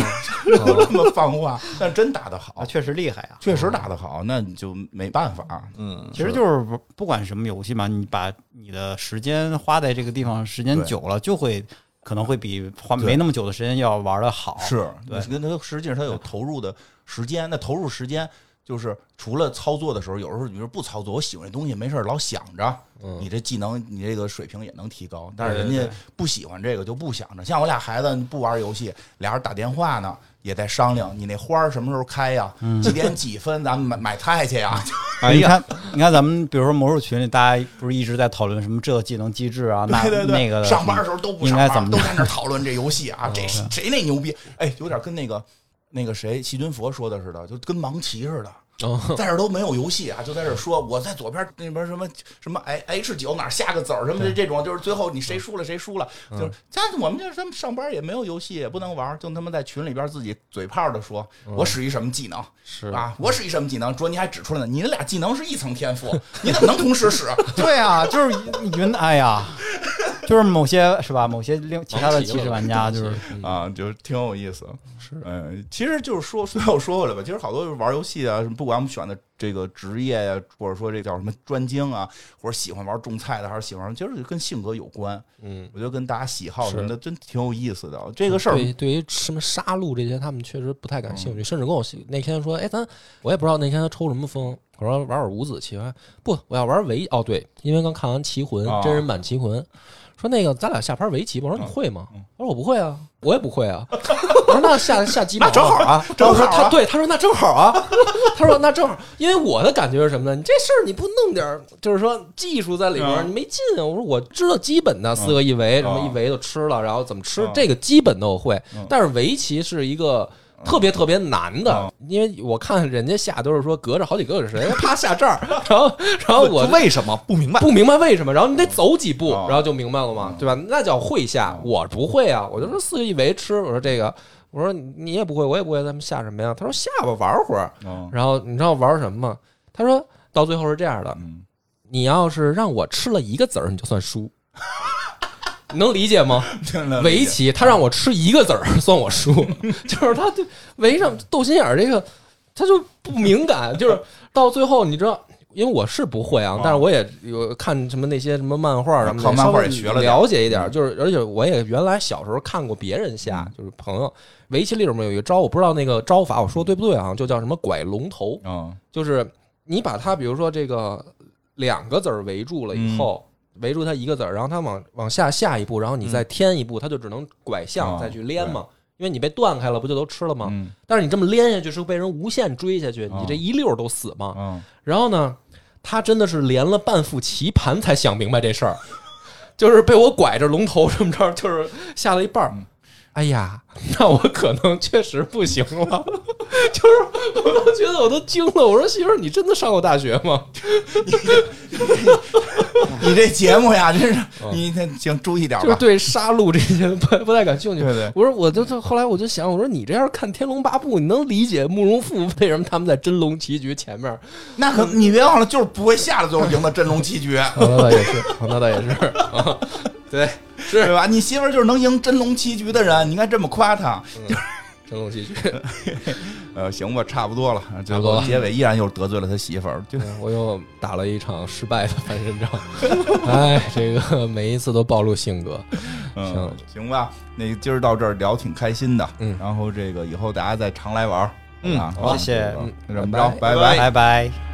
就这么放话。但真打得好啊，，确实厉害啊。确实打得好，那你就没办法。嗯，其实就是不不管是什么游戏嘛，你把你的时间花在这个地方时间对久了，就会可能会比花对没那么久的时间要玩的好。是，对你跟他实际上他有投入的时间，那投入时间。就是除了操作的时候，有时候你说不操作，我喜欢这东西，没事儿老想着，嗯你这技能，你这个水平也能提高。但是人家不喜欢这个，就不想着。像我俩孩子不玩游戏，俩人打电话呢，也在商量，你那花儿什么时候开呀？几点几分咱们买买菜去呀？啊，你看，你看咱们比如说魔兽群里，大家不是一直在讨论什么这个技能机制啊，那那个的上班的时候都不应上班，该怎么都在那讨论这游戏啊，这谁那牛逼？哎，有点跟那个那个谁细菌佛说的似的，就跟盲棋似的。哦。在这儿都没有游戏啊，就在这儿说我在左边那边什么什么 H H 九哪儿下个子儿什么的这种，就是最后你谁输了谁输了，就是但我们这他们上班也没有游戏，也不能玩，就他妈在群里边自己嘴炮的说，我使一什么技能是。啊，我使一什么技能，卓你还指出来呢，你那俩技能是一层天赋，你怎么能同时使？对啊，就是云，哎呀，就是某些是吧？某些另其他的骑士玩家就是嗯。啊，就是挺有意思。是，嗯，其实就是说，最后说回来吧，其实好多就是玩游戏啊，不管我们选的这个职业呀、或者说这叫什么专精啊，或者喜欢玩种菜的，还是喜欢，其实跟性格有关。嗯，我觉得跟大家喜好什么的，真挺有意思的。这个事儿，对，对于什么杀戮这些，他们确实不太感兴嗯。趣，甚至跟我那天说，哎，咱我也不知道那天他抽什么风，我说玩玩五子棋，不，我要玩围哦，对，因为刚看完《棋魂》哦真人版《棋魂》，说那个咱俩下盘围棋吧，我说你会吗？嗯我说我不会啊，我也不会啊。我说那下下鸡毛那正好啊，然后说正好啊。他对他说那正好啊，他说那正好，因为我的感觉是什么呢？你这事儿你不弄点儿就是说技术在里边你没劲啊。我说我知道基本的四个一围，什么嗯一围就吃了，然后怎么吃嗯，这个基本的我会嗯。但是围棋是一个。特别特别难的嗯，因为我看人家下都是说隔着好几个人，啪下这儿，然后然后我为什么不明白？不明白为什么，然后你得走几步，哦然后就明白了嘛嗯，对吧？那叫会下，嗯我不会啊，我就说四个一围吃，我说这个，我说你也不会，我也不会，咱们下什么呀？他说下吧，玩会儿。嗯然后你知道玩什么吗？他说到最后是这样的，嗯，你要是让我吃了一个子儿，你就算输。你能理解吗？围棋他让我吃一个子儿 算我输，就是他就围上斗心眼儿这个，他就不敏感，就是到最后你知道。因为我是不会啊哦，但是我也有看什么那些什么漫画什么的，靠漫画也学了了解一点。嗯就是而且我也原来小时候看过别人下，嗯就是朋友围棋里面有一个招，我不知道那个招法我说对不对啊，就叫什么拐龙头。嗯就是你把它，比如说这个两个子儿围住了以后，围住它一个子儿，然后它往往下下一步，然后你再添一步，它就只能拐向哦再去连嘛。因为你被断开了，不就都吃了吗？嗯但是你这么连下去，是被人无限追下去，哦你这一溜儿都死嘛。嗯，然后呢，他真的是连了半副棋盘才想明白这事儿，就是被我拐着龙头这么着，就是下了一半儿。嗯哎呀，那我可能确实不行了，就是我都觉得我都惊了。我说媳妇儿，你真的上过大学吗？你这节目呀，真是你得行注意点吧。就是对杀戮这些不不太感兴趣。对对我说我就就后来我就想，我说你这要是看《天龙八部》，你能理解慕容复为什么他们在真龙棋局前面？那可你别忘了，就是不会下的最后赢的真龙棋局，哦那倒也是，哦那倒也是，啊对，是对吧？你媳妇儿就是能赢真龙棋局的人，你应该这么夸她。真龙棋局。呃，行吧，差不多了，最后结尾依然又得罪了他媳妇儿，就对我又打了一场失败的翻身仗，哎，这个 每一次都暴露性格。嗯行，行吧。那今儿到这儿聊挺开心的，嗯然后这个以后大家再常来玩儿，嗯啊，好谢谢嗯那这么拜着，拜拜拜拜拜。